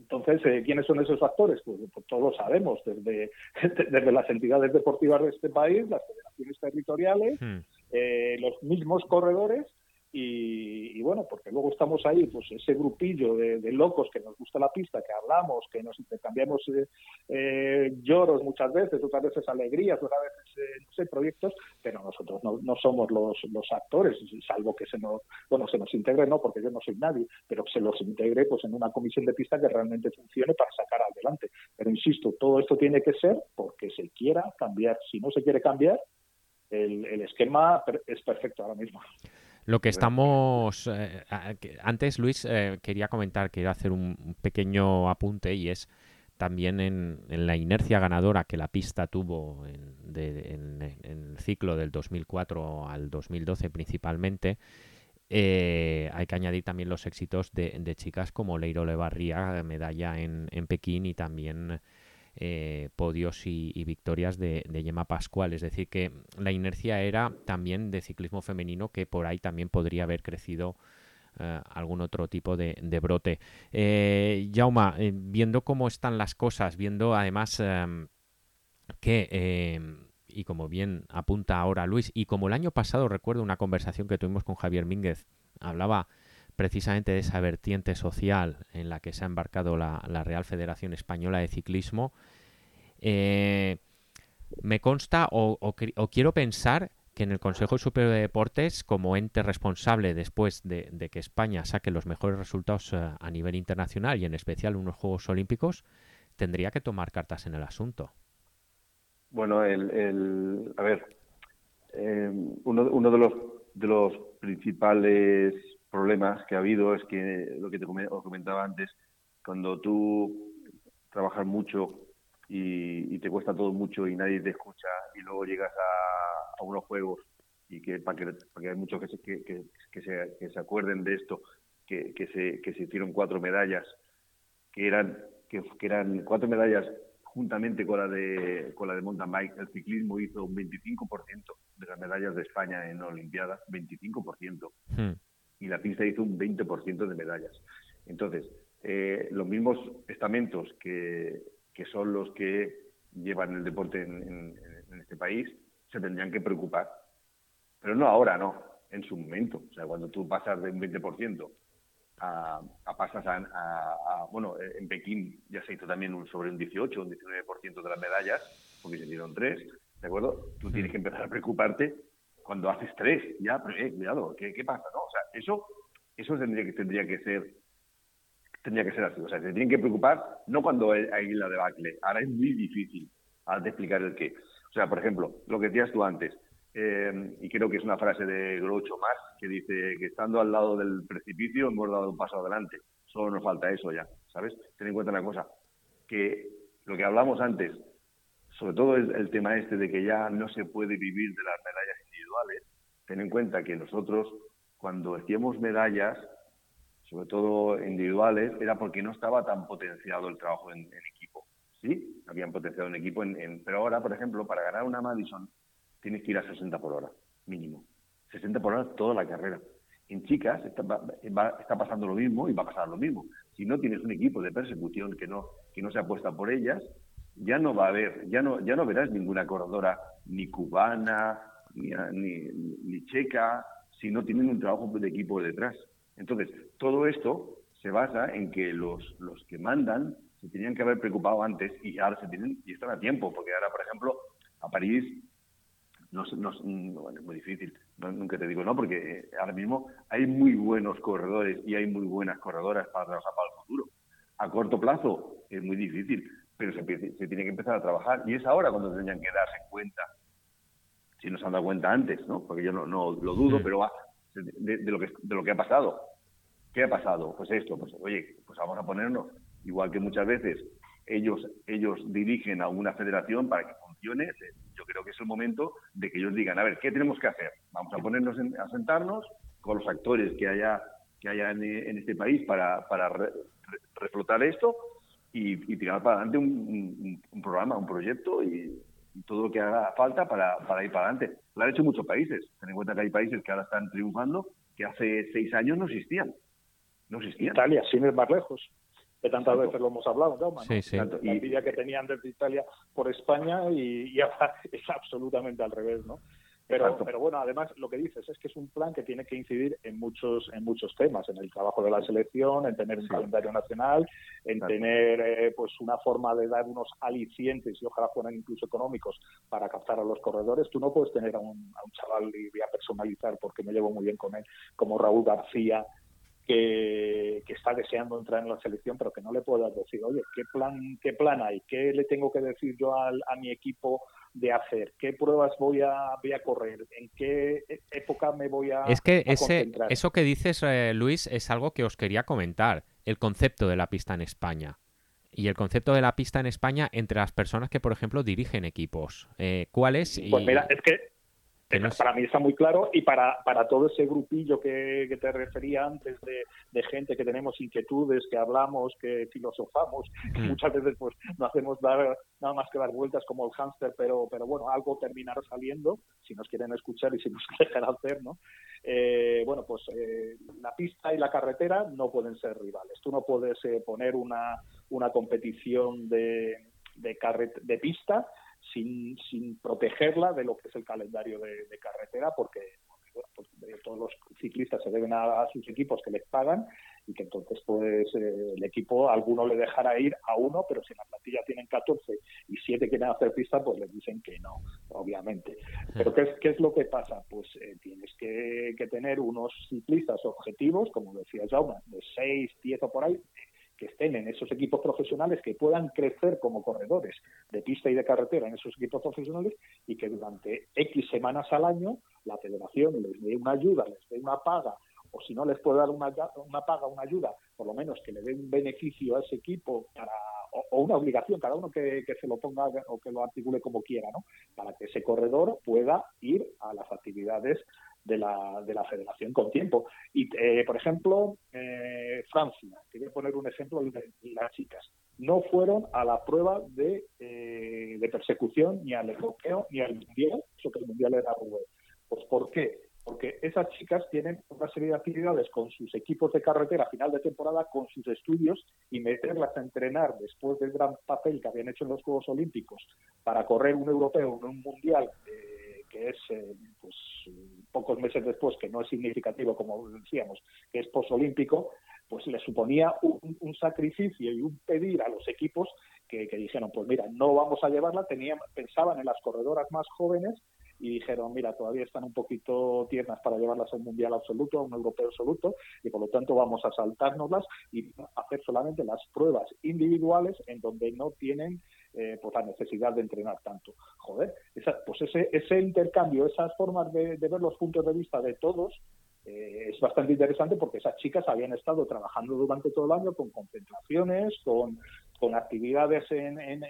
Entonces, eh, ¿quiénes son esos actores? Pues, pues, todos lo sabemos, desde, desde las entidades deportivas de este país, las federaciones territoriales, hmm. eh, los mismos corredores y, bueno, porque luego estamos ahí, pues ese grupillo de, locos que nos gusta la pista, que hablamos, que nos intercambiamos eh, eh, lloros muchas veces, otras veces alegrías, otras veces, eh, no sé, proyectos, pero nosotros no, no somos los, los actores, salvo que se nos, bueno, se nos integre, no, porque yo no soy nadie, pero se los integre pues en una comisión de pista que realmente funcione para sacar adelante. Pero insisto, todo esto tiene que ser porque se quiera cambiar. Si no se quiere cambiar, el, el esquema es perfecto ahora mismo. Lo que estamos... Eh, antes, Luis, eh, quería comentar, quería hacer un pequeño apunte y es también en, la inercia ganadora que la pista tuvo en, el ciclo del 2004 al 2012 principalmente, eh, hay que añadir también los éxitos de, chicas como Leiro Levarría, medalla en, en Pekín y también eh, podios y, victorias de, de Yema Pascual. Es decir, que la inercia era también de ciclismo femenino que por ahí también podría haber crecido algún otro tipo de, brote. Eh, Jauma, viendo cómo están las cosas, viendo además em, que em, y como bien apunta ahora Luis, y como el año pasado recuerdo una conversación que tuvimos con Javier Mínguez, hablaba precisamente de esa vertiente social en la que se ha embarcado la, Real Federación Española de Ciclismo, eh, me consta o, quiero pensar que en el Consejo Superior de Deportes, como ente responsable después de, que España saque los mejores resultados eh, a nivel internacional y en especial unos Juegos Olímpicos, tendría que tomar cartas en el asunto. Bueno, el, a ver, eh, uno, de los principales problemas que ha habido es que lo que te comentaba antes, cuando tú trabajas mucho y, te cuesta todo mucho y nadie te escucha y luego llegas a, unos juegos y que para que, para que hay muchos que se, que, que, que se acuerden de esto, que, que, se, que se hicieron cuatro medallas, que eran, que, eran cuatro medallas juntamente con la de con la de mountain bike, el ciclismo hizo un 25% de las medallas de España en Olimpiadas, 25%, hmm. Y la pista hizo un 20% de medallas. Entonces, eh, los mismos estamentos que, que, son los que llevan el deporte en, este país se tendrían que preocupar. Pero no ahora, no, en su momento. O sea, cuando tú pasas de un 20% a, pasas a, bueno, en Pekín ya se hizo también un, sobre un 18, un 19% de las medallas, porque se hicieron tres, ¿de acuerdo? Tú tienes que empezar a preocuparte cuando haces tres, ya, eh, cuidado, ¿qué, pasa? No, o sea, eso, eso tendría que, tendría que ser tendría que ser así. O sea, se tienen que preocupar no cuando hay la debacle. Ahora es muy difícil de explicar el qué. O sea, por ejemplo, lo que decías tú antes, eh, y creo que es una frase de Groucho más que dice que estando al lado del precipicio hemos dado un paso adelante. Solo nos falta eso ya, ¿sabes? Ten en cuenta una cosa, que lo que hablamos antes, sobre todo el, el tema este de que ya no se puede vivir de las medallas individuales, ten en cuenta que nosotros cuando hacíamos medallas, sobre todo individuales, era porque no estaba tan potenciado el trabajo en, equipo. Sí, habían potenciado en equipo, en, pero ahora, por ejemplo, para ganar una Madison tienes que ir a 60 por hora, mínimo. 60 por hora toda la carrera. En chicas está, está pasando lo mismo y va a pasar lo mismo. Si no tienes un equipo de persecución que no, que no se apuesta por ellas, ya no va a haber, ya no, ya no verás ninguna corredora ni cubana, ni, ni, checa, si no tienen un trabajo de equipo detrás. Entonces, todo esto se basa en que los, los que mandan se tenían que haber preocupado antes y ahora se tienen y están a tiempo, porque ahora, por ejemplo, a París no, no, es muy difícil, nunca te digo no, porque eh, ahora mismo hay muy buenos corredores y hay muy buenas corredoras para trabajar para el futuro. A corto plazo es muy difícil, pero se, tiene que empezar a trabajar y es ahora cuando tendrían que darse cuenta, si no se han dado cuenta antes, ¿no? porque yo no, no lo dudo, pero va, de, lo que, de lo que ha pasado. ¿Qué ha pasado? Pues esto, pues oye, pues vamos a ponernos, igual que muchas veces ellos, ellos dirigen a una federación para que funcione, yo creo que es el momento de que ellos digan, a ver, ¿qué tenemos que hacer? Vamos a ponernos a sentarnos con los actores que haya que haya en, este país para, para reflotar esto y, tirar para adelante un, programa, un proyecto y, todo lo que haga falta para, para ir para adelante. Lo han hecho muchos países. Ten en cuenta que hay países que ahora están triunfando que hace seis años no existían. No existían. Italia, sin ir más lejos que tantas veces lo hemos hablado, ¿no? La envidia que tenían desde Italia por España y, ahora es absolutamente al revés, ¿no? Pero, pero bueno, además lo que dices es que es un plan que tiene que incidir en muchos en muchos temas, en el trabajo de la selección, en tener un calendario nacional, en tener eh, pues una forma de dar unos alicientes y ojalá fueran incluso económicos para captar a los corredores. Tú no puedes tener a un, a un chaval y voy a personalizar porque me llevo muy bien con él, como Raúl García, que, está deseando entrar en la selección, pero que no le puedo decir, oye, ¿qué plan, qué plan hay? ¿Qué le tengo que decir yo a mi equipo de hacer? ¿Qué pruebas voy a, voy a correr? ¿En qué época me voy a Es que ese, eso que dices, eh, Luis, es algo que os quería comentar, el concepto de la pista en España. Y el concepto de la pista en España entre las personas que, por ejemplo, dirigen equipos. Eh, ¿Cuál es? Pues mira, es que para mí está muy claro y para, para todo ese grupillo que, te refería antes de, gente que tenemos inquietudes, que hablamos, que filosofamos, que mm. muchas veces pues no hacemos dar, nada más que dar vueltas como el hámster, pero, pero bueno, algo terminará saliendo si nos quieren escuchar y si nos quieren hacer, ¿no? Eh, bueno, pues eh, la pista y la carretera no pueden ser rivales. Tú no puedes eh, poner una, una competición de, de, de pista sin, sin protegerla de lo que es el calendario de, carretera, porque, todos los ciclistas se deben a, sus equipos que les pagan y que entonces pues eh, el equipo alguno le dejará ir a uno, pero si en la plantilla tienen 14 y 7 quieren hacer pista, pues les dicen que no, obviamente. Pero ¿qué es, qué es lo que pasa? Pues eh, tienes que, que, tener unos ciclistas objetivos, como decía Jaume, de 6, 10 o por ahí, que estén en esos equipos profesionales, que puedan crecer como corredores de pista y de carretera en esos equipos profesionales y que durante X semanas al año la federación les dé una ayuda, les dé una paga o si no les puede dar una, una paga, una ayuda, por lo menos que le dé un beneficio a ese equipo para o, una obligación, cada uno que, que, se lo ponga o que lo articule como quiera, ¿no? Para que ese corredor pueda ir a las actividades de la, de la federación con tiempo. Y, eh, por ejemplo, eh, Francia, quería poner un ejemplo de las chicas, no fueron a la prueba de, eh, de persecución ni al bloqueo ni al mundial, eso que el mundial era web. Pues ¿por qué? Porque esas chicas tienen una serie de actividades con sus equipos de carretera a final de temporada, con sus estudios y meterlas a entrenar después del gran papel que habían hecho en los Juegos Olímpicos para correr un europeo, un mundial. Eh, que es eh, pues, pocos meses después, que no es significativo, como decíamos, que es posolímpico, pues le suponía un, sacrificio y un pedir a los equipos que, dijeron, pues mira, no vamos a llevarla, tenían, pensaban en las corredoras más jóvenes y dijeron, mira, todavía están un poquito tiernas para llevarlas a un mundial absoluto, a un europeo absoluto, y por lo tanto vamos a saltárnoslas y hacer solamente las pruebas individuales en donde no tienen eh, pues la necesidad de entrenar tanto. Joder, pues ese, ese intercambio, esas formas de, ver los puntos de vista de todos, eh, es bastante interesante porque esas chicas habían estado trabajando durante todo el año con concentraciones, con, con actividades en, en,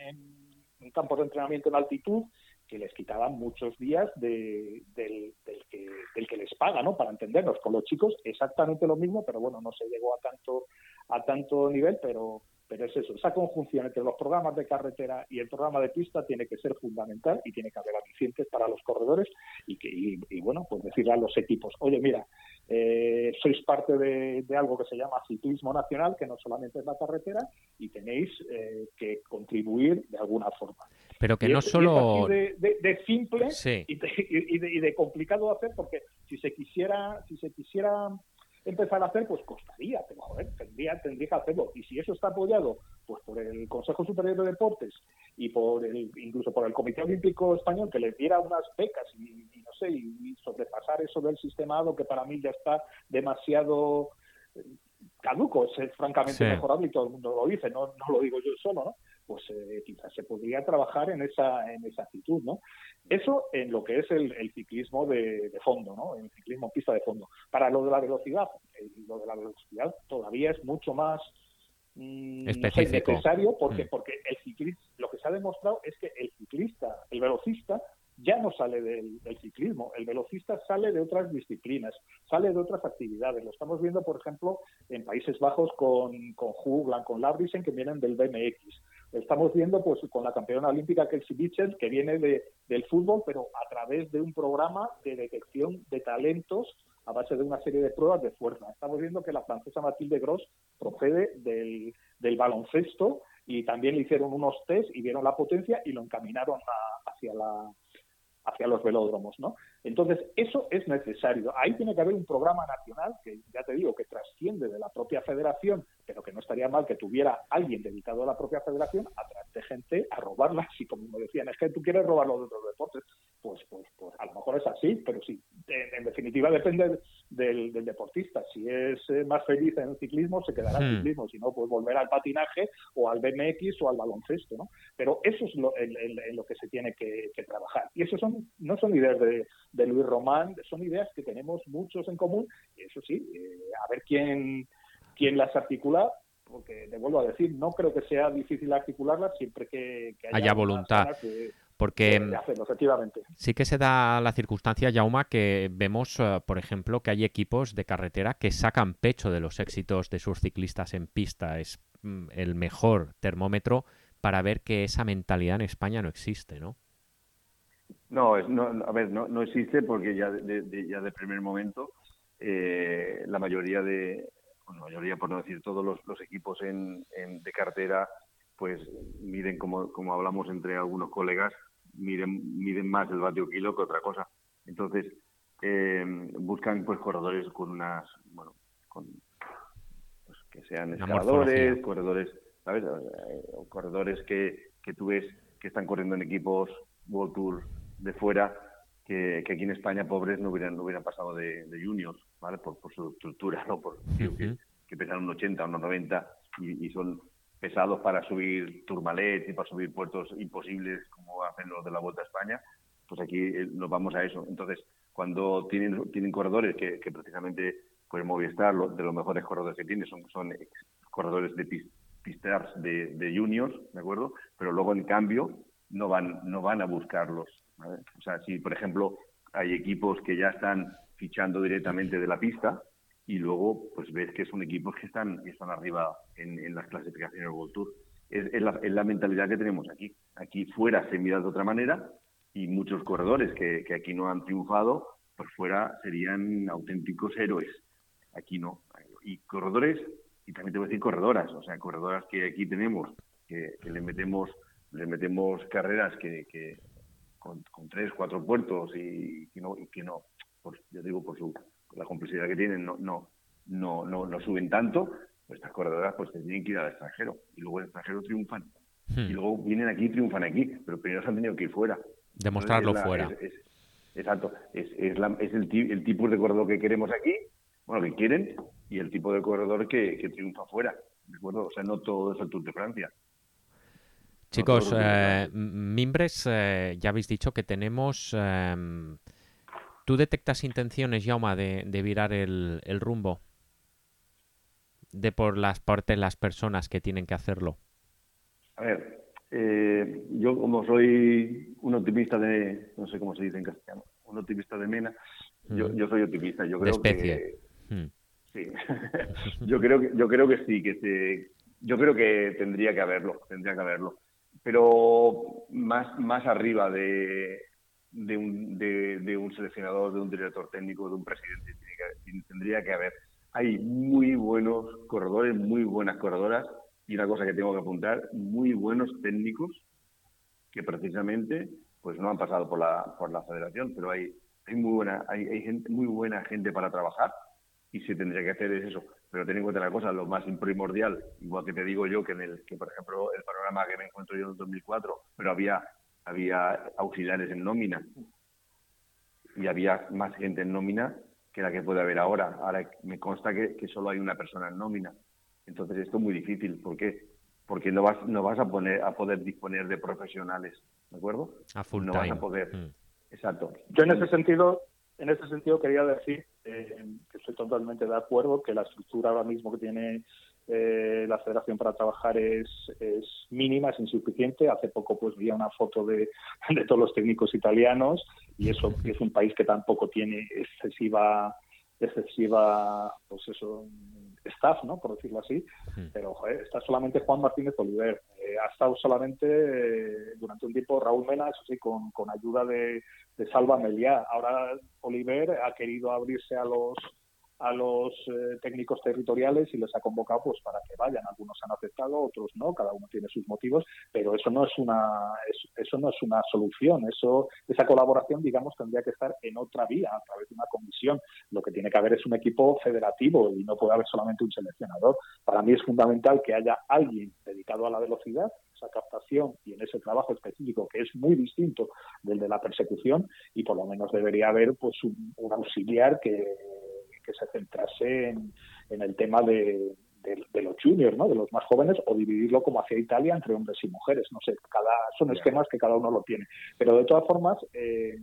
en campos de entrenamiento en altitud que les quitaban muchos días de, del, que, del, que, les paga, ¿no? Para entendernos. Con los chicos exactamente lo mismo, pero bueno, no se llegó a tanto a tanto nivel, pero pero es eso, esa conjunción entre los programas de carretera y el programa de pista tiene que ser fundamental y tiene que haber alicientes para los corredores y, que, y, bueno, pues decirle a los equipos, oye, mira, eh, sois parte de, algo que se llama ciclismo nacional, que no solamente es la carretera, y tenéis eh, que contribuir de alguna forma. Pero que no solo... de, simple y, de, y, de, complicado hacer, porque si se quisiera, si se quisiera empezar a hacer, pues costaría, pero joder, tendría, tendría que hacerlo. Y si eso está apoyado pues por el Consejo Superior de Deportes y por el, incluso por el Comité Olímpico Español que le diera unas becas y, no sé, y, sobrepasar eso del sistemado que para mí ya está demasiado eh, caduco, es, francamente mejorable y todo el mundo lo dice, no, no lo digo yo solo, ¿no? Pues eh, quizás se podría trabajar en esa, en esa actitud, ¿no? Eso en lo que es el, ciclismo de, fondo, ¿no? El ciclismo pista de fondo. Para lo de la velocidad, eh, lo de la velocidad todavía es mucho más mm, necesario porque, mm. porque el ciclista, lo que se ha demostrado es que el ciclista, el velocista, ya no sale del, ciclismo, el velocista sale de otras disciplinas, sale de otras actividades. Lo estamos viendo, por ejemplo, en Países Bajos con, con Hugland, con Labrisen, que vienen del BMX. Estamos viendo pues con la campeona olímpica Kelsey Mitchell, que viene de, del fútbol, pero a través de un programa de detección de talentos a base de una serie de pruebas de fuerza. Estamos viendo que la francesa Mathilde Gross procede del, del baloncesto y también le hicieron unos test y vieron la potencia y lo encaminaron hacia la hacia los velódromos, ¿no? Entonces, eso es necesario. Ahí tiene que haber un programa nacional que, ya te digo, que trasciende de la propia federación, pero que no estaría mal que tuviera alguien dedicado a la propia federación a traer de gente a robarla. Si, como decían, es que tú quieres robarlo de otros deportes, pues, pues, pues a lo mejor es así, pero sí, en, definitiva depende del, deportista. Si es eh, más feliz en el ciclismo, se quedará en el hmm. ciclismo, si no, pues volver al patinaje o al BMX o al baloncesto, ¿no? Pero eso es lo, en, lo que se tiene que, trabajar. Y eso son, no son ideas de, Luis Román, son ideas que tenemos muchos en común, y eso sí, eh, a ver quién, quién las articula, porque, le vuelvo a decir, no creo que sea difícil articularlas siempre que, haya, voluntad. Porque efectivamente. sí que se da la circunstancia, Jauma, que vemos, eh, por ejemplo, que hay equipos de carretera que sacan pecho de los éxitos de sus ciclistas en pista. Es mm, el mejor termómetro para ver que esa mentalidad en España no existe, ¿no? No, no a ver, no, no existe porque ya de, ya de primer momento eh, la mayoría de, bueno, mayoría por no decir todos los, equipos en, de cartera, pues miden como, como hablamos entre algunos colegas, miden, miden más el vatio kilo que otra cosa. Entonces, eh, buscan pues corredores con unas, bueno, con, pues, que sean escaladores, corredores, ¿sabes? Eh, corredores que, que tú ves que están corriendo en equipos World Tour de fuera, que, aquí en España pobres no hubieran, no hubieran pasado de, juniors, ¿vale? Por, su estructura, ¿no? Por, que, que, pesan un 80, unos 90 y, y son pesados para subir turmalets y para subir puertos imposibles como hacen los de la Vuelta a España, pues aquí eh, nos vamos a eso. Entonces, cuando tienen, tienen corredores que, precisamente pues Movistar, de los mejores corredores que tiene, son, son corredores de pistars de, de juniors, ¿de acuerdo? Pero luego, en cambio, no van, no van a buscarlos. O sea, si, por ejemplo, hay equipos que ya están fichando directamente de la pista, y luego pues ves que son equipos que están, están arriba en, las clasificaciones del World Tour. Es, la, mentalidad que tenemos aquí. Aquí fuera se mira de otra manera y muchos corredores que, aquí no han triunfado, por fuera serían auténticos héroes. Aquí no. Y corredores, y también te voy a decir corredoras, o sea, corredoras que aquí tenemos, que, le metemos le metemos carreras que, que con, tres, cuatro puertos y, que no, y que no, pues, yo digo por su la complejidad que tienen no, no, no, no, no suben tanto, pues estas corredoras pues tienen que ir al extranjero y luego el extranjero triunfan. Hmm. Y luego vienen aquí y triunfan aquí, pero primero se han tenido que ir fuera. Demostrarlo fuera. exacto, es, es, la, es el, el, tipo de corredor que queremos aquí, bueno, que quieren, y el tipo de corredor que, que triunfa fuera. ¿De acuerdo? O sea, no todo es el Tour de Francia. Chicos, eh, Mimbres, eh, ya habéis dicho que tenemos eh, ¿Tú detectas intenciones, Yauma, de, de virar el, rumbo? De por las partes las personas que tienen que hacerlo. A ver, eh, yo como soy un optimista de, no sé cómo se dice en castellano, un optimista de mena, yo, mm. yo soy optimista. Yo creo de especie. Que, mm. Sí, yo creo que yo creo que sí, que se, yo creo que tendría que haberlo, tendría que haberlo, pero más más arriba de de un, de, un seleccionador, de un director técnico, de un presidente. tendría que haber. Hay muy buenos corredores, muy buenas corredoras y una cosa que tengo que apuntar, muy buenos técnicos que precisamente pues no han pasado por la, por la federación, pero hay, hay muy buena, hay, hay gente, muy buena gente para trabajar y se tendría que hacer es eso. Pero ten en cuenta una cosa, lo más primordial, igual que te digo yo que en el que por ejemplo el programa que me encuentro yo en el 2004, pero había había auxiliares en nómina y había más gente en nómina que la que puede haber ahora. Ahora me consta que, solo hay una persona en nómina. Entonces esto es muy difícil. ¿Por qué? Porque no vas, no vas a, poner, a poder disponer de profesionales, ¿de acuerdo? A full no vas a poder. Mm. Exacto. Yo en ese sentido, en ese sentido quería decir eh, que estoy totalmente de acuerdo que la estructura ahora mismo que tiene eh, la federación para trabajar es, es, mínima, es insuficiente. Hace poco pues vi una foto de, de todos los técnicos italianos y eso es un país que tampoco tiene excesiva excesiva pues eso staff no por decirlo así. Pero joder, está solamente Juan Martínez Oliver. Eh, ha estado solamente eh, durante un tiempo Raúl Mena eso sí con, con ayuda de, de Salva Meliá. Ahora Oliver ha querido abrirse a los a los eh, técnicos territoriales y les ha convocado pues para que vayan. Algunos han aceptado, otros no, cada uno tiene sus motivos, pero eso no es una eso no es una solución. Eso esa colaboración, digamos, tendría que estar en otra vía a través de una comisión. Lo que tiene que haber es un equipo federativo y no puede haber solamente un seleccionador. Para mí es fundamental que haya alguien dedicado a la velocidad esa captación y en ese trabajo específico que es muy distinto del de la persecución y por lo menos debería haber pues un auxiliar que que se centrase en, el tema de, los juniors, ¿no? de los más jóvenes, o dividirlo como hacía Italia entre hombres y mujeres. No sé, cada, son esquemas que cada uno lo tiene. Pero de todas formas, eh,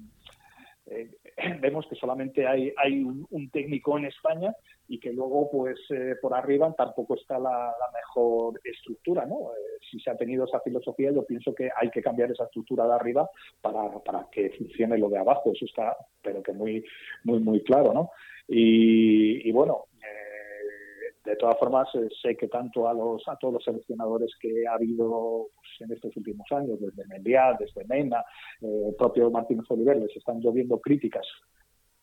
eh, vemos que solamente hay, hay un, técnico en España y que luego, pues, eh, por arriba tampoco está la, mejor estructura, ¿no? Eh, si se ha tenido esa filosofía, yo pienso que hay que cambiar esa estructura de arriba para, para que funcione lo de abajo, eso está, pero que muy, muy, muy claro, ¿no? Y, y bueno, de todas formas, eh, sé que tanto a los a todos los seleccionadores que ha habido pues, en estos últimos años, desde Mendiá, desde Mena, eh, el propio Martínez Oliver, les están lloviendo críticas,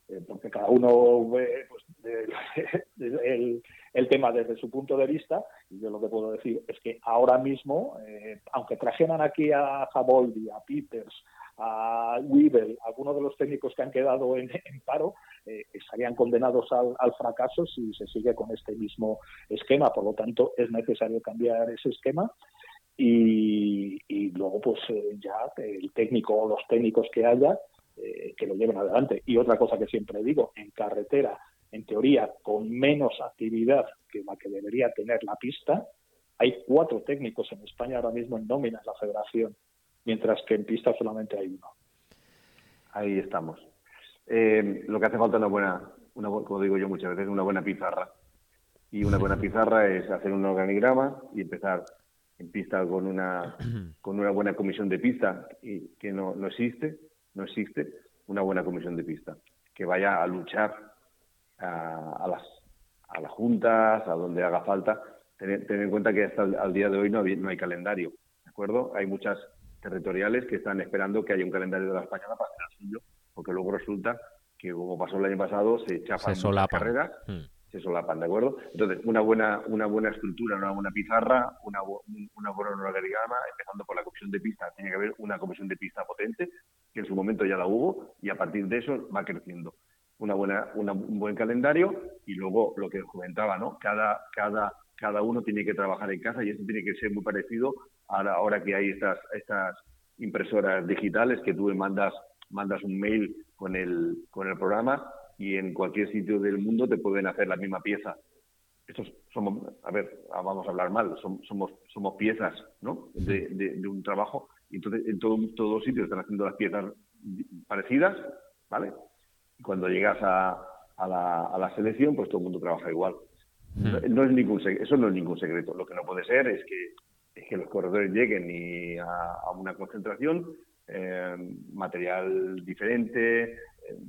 eh, porque cada uno ve pues, el, tema desde su punto de vista, y yo lo que puedo decir es que ahora mismo, aunque trajeran aquí a Jaboldi, a Peters, a Weaver, algunos de los técnicos que han quedado en, paro, eh, estarían condenados al, fracaso si se sigue con este mismo esquema. Por lo tanto, es necesario cambiar ese esquema y, luego, pues eh, ya el técnico o los técnicos que haya, eh, que lo lleven adelante. Y otra cosa que siempre digo, en carretera, en teoría, con menos actividad que la que debería tener la pista, hay cuatro técnicos en España ahora mismo en nómina en la federación mientras que en pista solamente hay uno. Ahí estamos. Eh, lo que hace falta es una buena, una, como digo yo muchas veces, una buena pizarra. Y una buena pizarra es hacer un organigrama y empezar en pista con una, con una buena comisión de pista, y que no, no existe, no existe una buena comisión de pista, que vaya a luchar a, las, a las juntas, a donde haga falta. Tener, en cuenta que hasta el, al día de hoy no hay, no hay calendario, ¿de acuerdo? Hay muchas territoriales que están esperando que haya un calendario de la española para hacer el suyo, porque luego resulta que, como pasó el año pasado, se chafan las carreras, mm. se solapan, ¿de acuerdo? Entonces, una buena, una buena estructura, una buena pizarra, una, una buena organigrama, empezando por la comisión de pista, tiene que haber una comisión de pista potente, que en su momento ya la hubo, y a partir de eso va creciendo. Una buena, un buen calendario y luego lo que os comentaba, ¿no? Cada, cada, cada uno tiene que trabajar en casa y eso tiene que ser muy parecido ahora, que hay estas, estas impresoras digitales que tú mandas, mandas un mail con el, con el programa y en cualquier sitio del mundo te pueden hacer la misma pieza. Estos somos, a ver, ah, vamos a hablar mal, somos, somos piezas ¿no? de, de, un trabajo y entonces en todo, todos sitios están haciendo las piezas parecidas, ¿vale? Y cuando llegas a, a, la, a la selección, pues todo el mundo trabaja igual. Hmm. No es ningún, eso no es ningún secreto. Lo que no puede ser es que es que los corredores lleguen y a, una concentración, eh, material diferente, eh,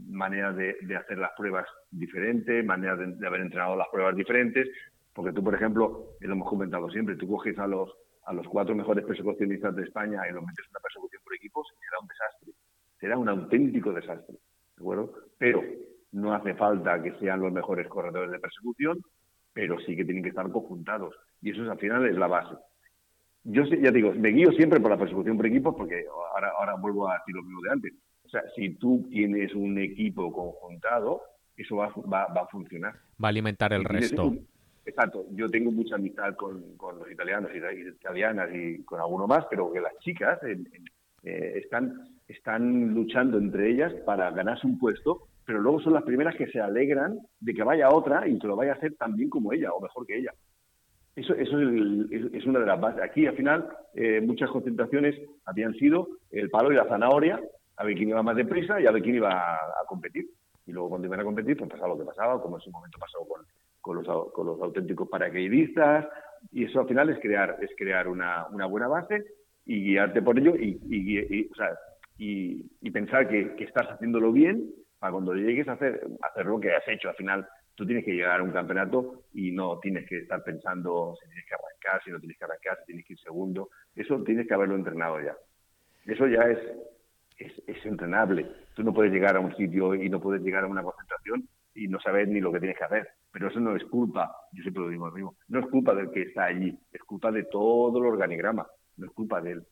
maneras de, hacer las pruebas diferentes, maneras de, haber entrenado las pruebas diferentes, porque tú, por ejemplo, lo hemos comentado siempre, tú coges a los, a los cuatro mejores persecucionistas de España y los metes en una persecución por equipos y será un desastre, será un auténtico desastre, ¿de acuerdo? Pero no hace falta que sean los mejores corredores de persecución, pero sí que tienen que estar conjuntados. Y eso al final es la base yo ya digo, me guío siempre por la persecución por equipos porque ahora, ahora vuelvo a decir lo mismo de antes. O sea, si tú tienes un equipo conjuntado, eso va, va, va a funcionar. Va a alimentar el resto. exacto. Yo tengo mucha amistad con, con, los italianos y italianas y con alguno más, pero que las chicas eh, están, están luchando entre ellas para ganarse un puesto, pero luego son las primeras que se alegran de que vaya otra y que lo vaya a hacer tan bien como ella o mejor que ella. Eso, eso es, una de las bases. Aquí, al final, eh, muchas concentraciones habían sido el palo y la zanahoria, a ver quién iba más deprisa y a ver quién iba a, competir. Y luego, cuando iban a competir, pues pasaba lo que pasaba, como en su momento pasó con, con, los, con los auténticos paracaidistas. Y eso, al final, es crear, es crear una, una buena base y guiarte por ello y, y, o sea, y, y pensar que, que, estás haciéndolo bien para cuando llegues a hacer, hacer lo que has hecho. Al final, tú tienes que llegar a un campeonato y no tienes que estar pensando si tienes que arrancar, si no tienes que arrancar, si tienes que ir segundo. Eso tienes que haberlo entrenado ya. Eso ya es, es, entrenable. Tú no puedes llegar a un sitio y no puedes llegar a una concentración y no saber ni lo que tienes que hacer. Pero eso no es culpa, yo siempre lo digo lo mismo, no es culpa del que está allí, es culpa de todo el organigrama, no es culpa de él.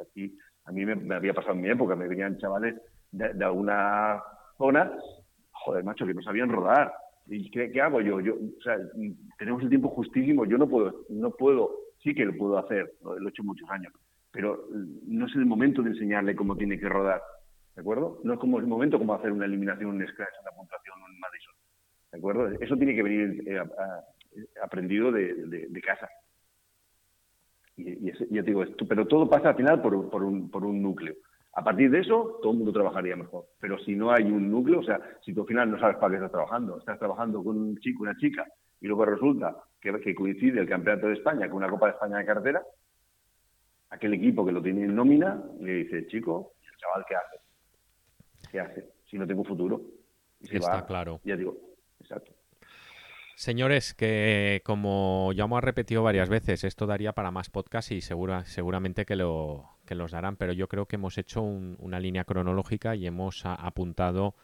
Aquí, a mí me, había pasado en mi época, me venían chavales de, de alguna zona joder, macho, que no sabían rodar. ¿Y qué, hago yo? yo? O sea, tenemos el tiempo justísimo, yo no puedo, no puedo, sí que lo puedo hacer, lo, he hecho muchos años, pero no es el momento de enseñarle cómo tiene que rodar, ¿de acuerdo? No es como el momento como hacer una eliminación, un scratch, una puntuación, un Madison, ¿de acuerdo? Eso tiene que venir eh, aprendido de, casa. Y, y, ya te digo, esto, pero todo pasa al final por, por, un, por un núcleo. A partir de eso, todo el mundo trabajaría mejor. Pero si no hay un núcleo, o sea, si tú al final no sabes para qué estás trabajando, estás trabajando con un chico, una chica, y luego resulta que, coincide el campeonato de España con una Copa de España de carretera, aquel equipo que lo tiene en nómina le dice, chico, chaval, ¿qué hace? ¿Qué hace? Si no tengo futuro. Está claro. Ya digo, exacto. Señores, que como ya hemos repetido varias veces, esto daría para más podcasts y segura, seguramente que, lo, que los darán, pero yo creo que hemos hecho una línea cronológica y hemos apuntado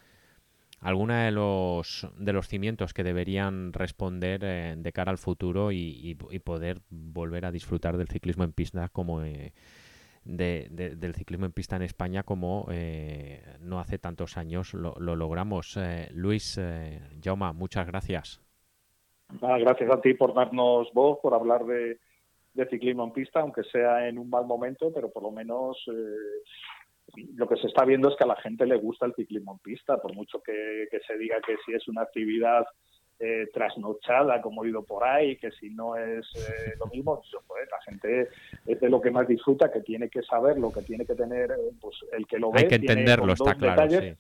algunos de los, de los cimientos que deberían responder eh, de cara al futuro y, poder volver a disfrutar del ciclismo en pista como eh, del ciclismo en pista en España como eh, no hace tantos años lo, logramos. Luis, Jauma, muchas gracias. gracias a ti por darnos voz, por hablar de, de ciclismo en pista, aunque sea en un mal momento, pero por lo menos lo que se está viendo es que a la gente le gusta el ciclismo en pista, por mucho que, se diga que si es una actividad eh, trasnochada, como he oído por ahí, que si no es eh, lo mismo, pues, la gente es de lo que más disfruta, que tiene que saber lo que tiene que tener eh, pues, el que lo ve. Hay que entenderlo, está claro. sí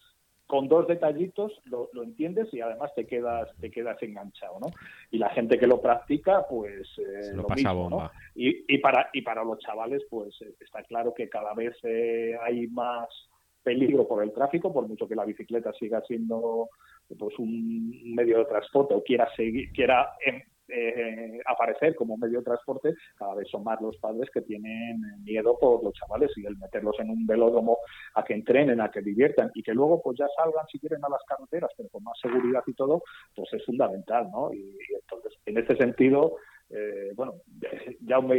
con dos detallitos lo, entiendes y además te quedas te quedas enganchado no y la gente que lo practica pues eh, lo, pasa bomba. y, y para y para los chavales pues eh, está claro que cada vez eh, hay más peligro por el tráfico por mucho que la bicicleta siga siendo pues un medio de transporte o quiera seguir quiera em, eh, aparecer como medio de transporte, cada vez son más los padres que tienen miedo por los chavales y el meterlos en un velódromo a que entrenen, a que diviertan y que luego pues ya salgan si quieren a las carreteras, pero con más seguridad y todo, pues es fundamental, ¿no? y entonces, en este sentido, eh, bueno, Jaume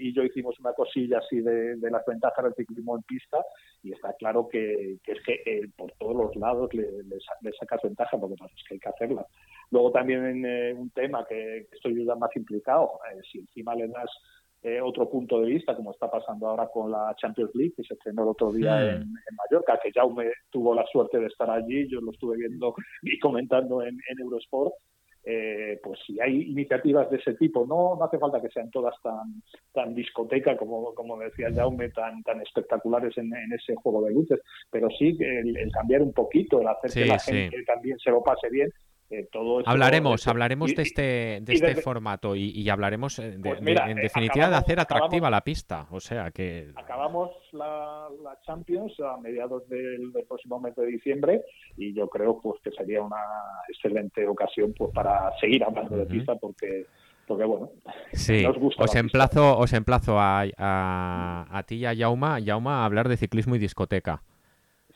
y yo hicimos una cosilla así de, las ventajas del ciclismo en pista y está claro que, es que eh, por todos los lados le, sacas ventaja, porque pasa es que hay que hacerla. Luego también en, eh, un tema que, estoy ya más implicado, si encima le das otro punto de vista, como está pasando ahora con la Champions League, que se estrenó el otro día mm. en, Mallorca, que Jaume tuvo la suerte de estar allí, yo lo estuve viendo y comentando en Eurosport, eh, pues si hay iniciativas de ese tipo, no, no hace falta que sean todas tan, tan discoteca como, como decía Jaume, tan, tan espectaculares en, ese juego de luces, pero sí el, cambiar un poquito, el hacer que la gente también se lo pase bien eh, hablaremos, hablaremos de este, de este formato y, hablaremos eh, pues en eh, definitiva de hacer atractiva la pista. O sea que acabamos la, Champions a mediados del, próximo mes de diciembre y yo creo pues que sería una excelente ocasión pues para seguir hablando de pista porque porque bueno, nos gusta os emplazo, os emplazo a, a, ti y a Yauma, Yauma a hablar de ciclismo y discoteca.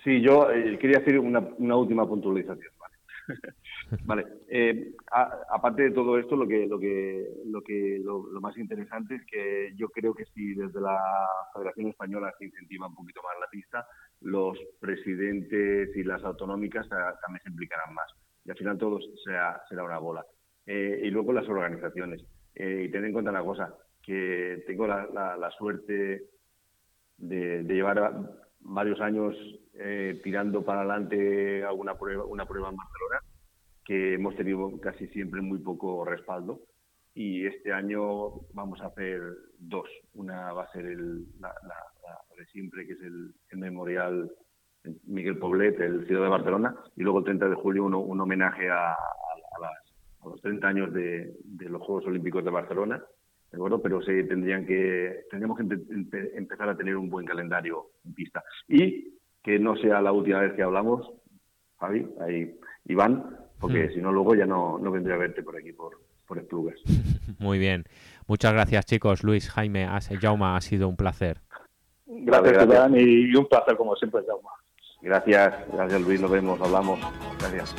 Sí, yo quería hacer una, una última puntualización. vale. Eh, aparte de todo esto, lo que lo que lo que lo, más interesante es que yo creo que si desde la Federación Española se incentiva un poquito más la pista, los presidentes y las autonómicas también se implicarán más. Y al final todo será, será una bola. Eh, y luego las organizaciones. Eh, y ten en cuenta una cosa, que tengo la, la, suerte de llevar varios años eh, tirando para adelante alguna prueba, una prueba en Barcelona, que hemos tenido casi siempre muy poco respaldo. Y este año vamos a hacer dos. Una va a ser el, la, de siempre, que es el, memorial Miguel Poblet, el ciudad de Barcelona, y luego el 30 de julio un homenaje a, los 30 años de, los Juegos Olímpicos de Barcelona. ¿De Pero se tendrían que, tendríamos que empezar a tener un buen calendario en pista. Y que no sea la última vez que hablamos, Javi, ahí, Iván, porque hmm. si no luego ya no, no vendré a verte por aquí, por, por Esplugas. Muy bien. Muchas gracias, chicos. Luis, Jaime, Jauma, ha sido un placer. Gracias, Iván, y un placer como siempre, Jauma. Gracias, gracias Luis, nos vemos, hablamos. Gracias.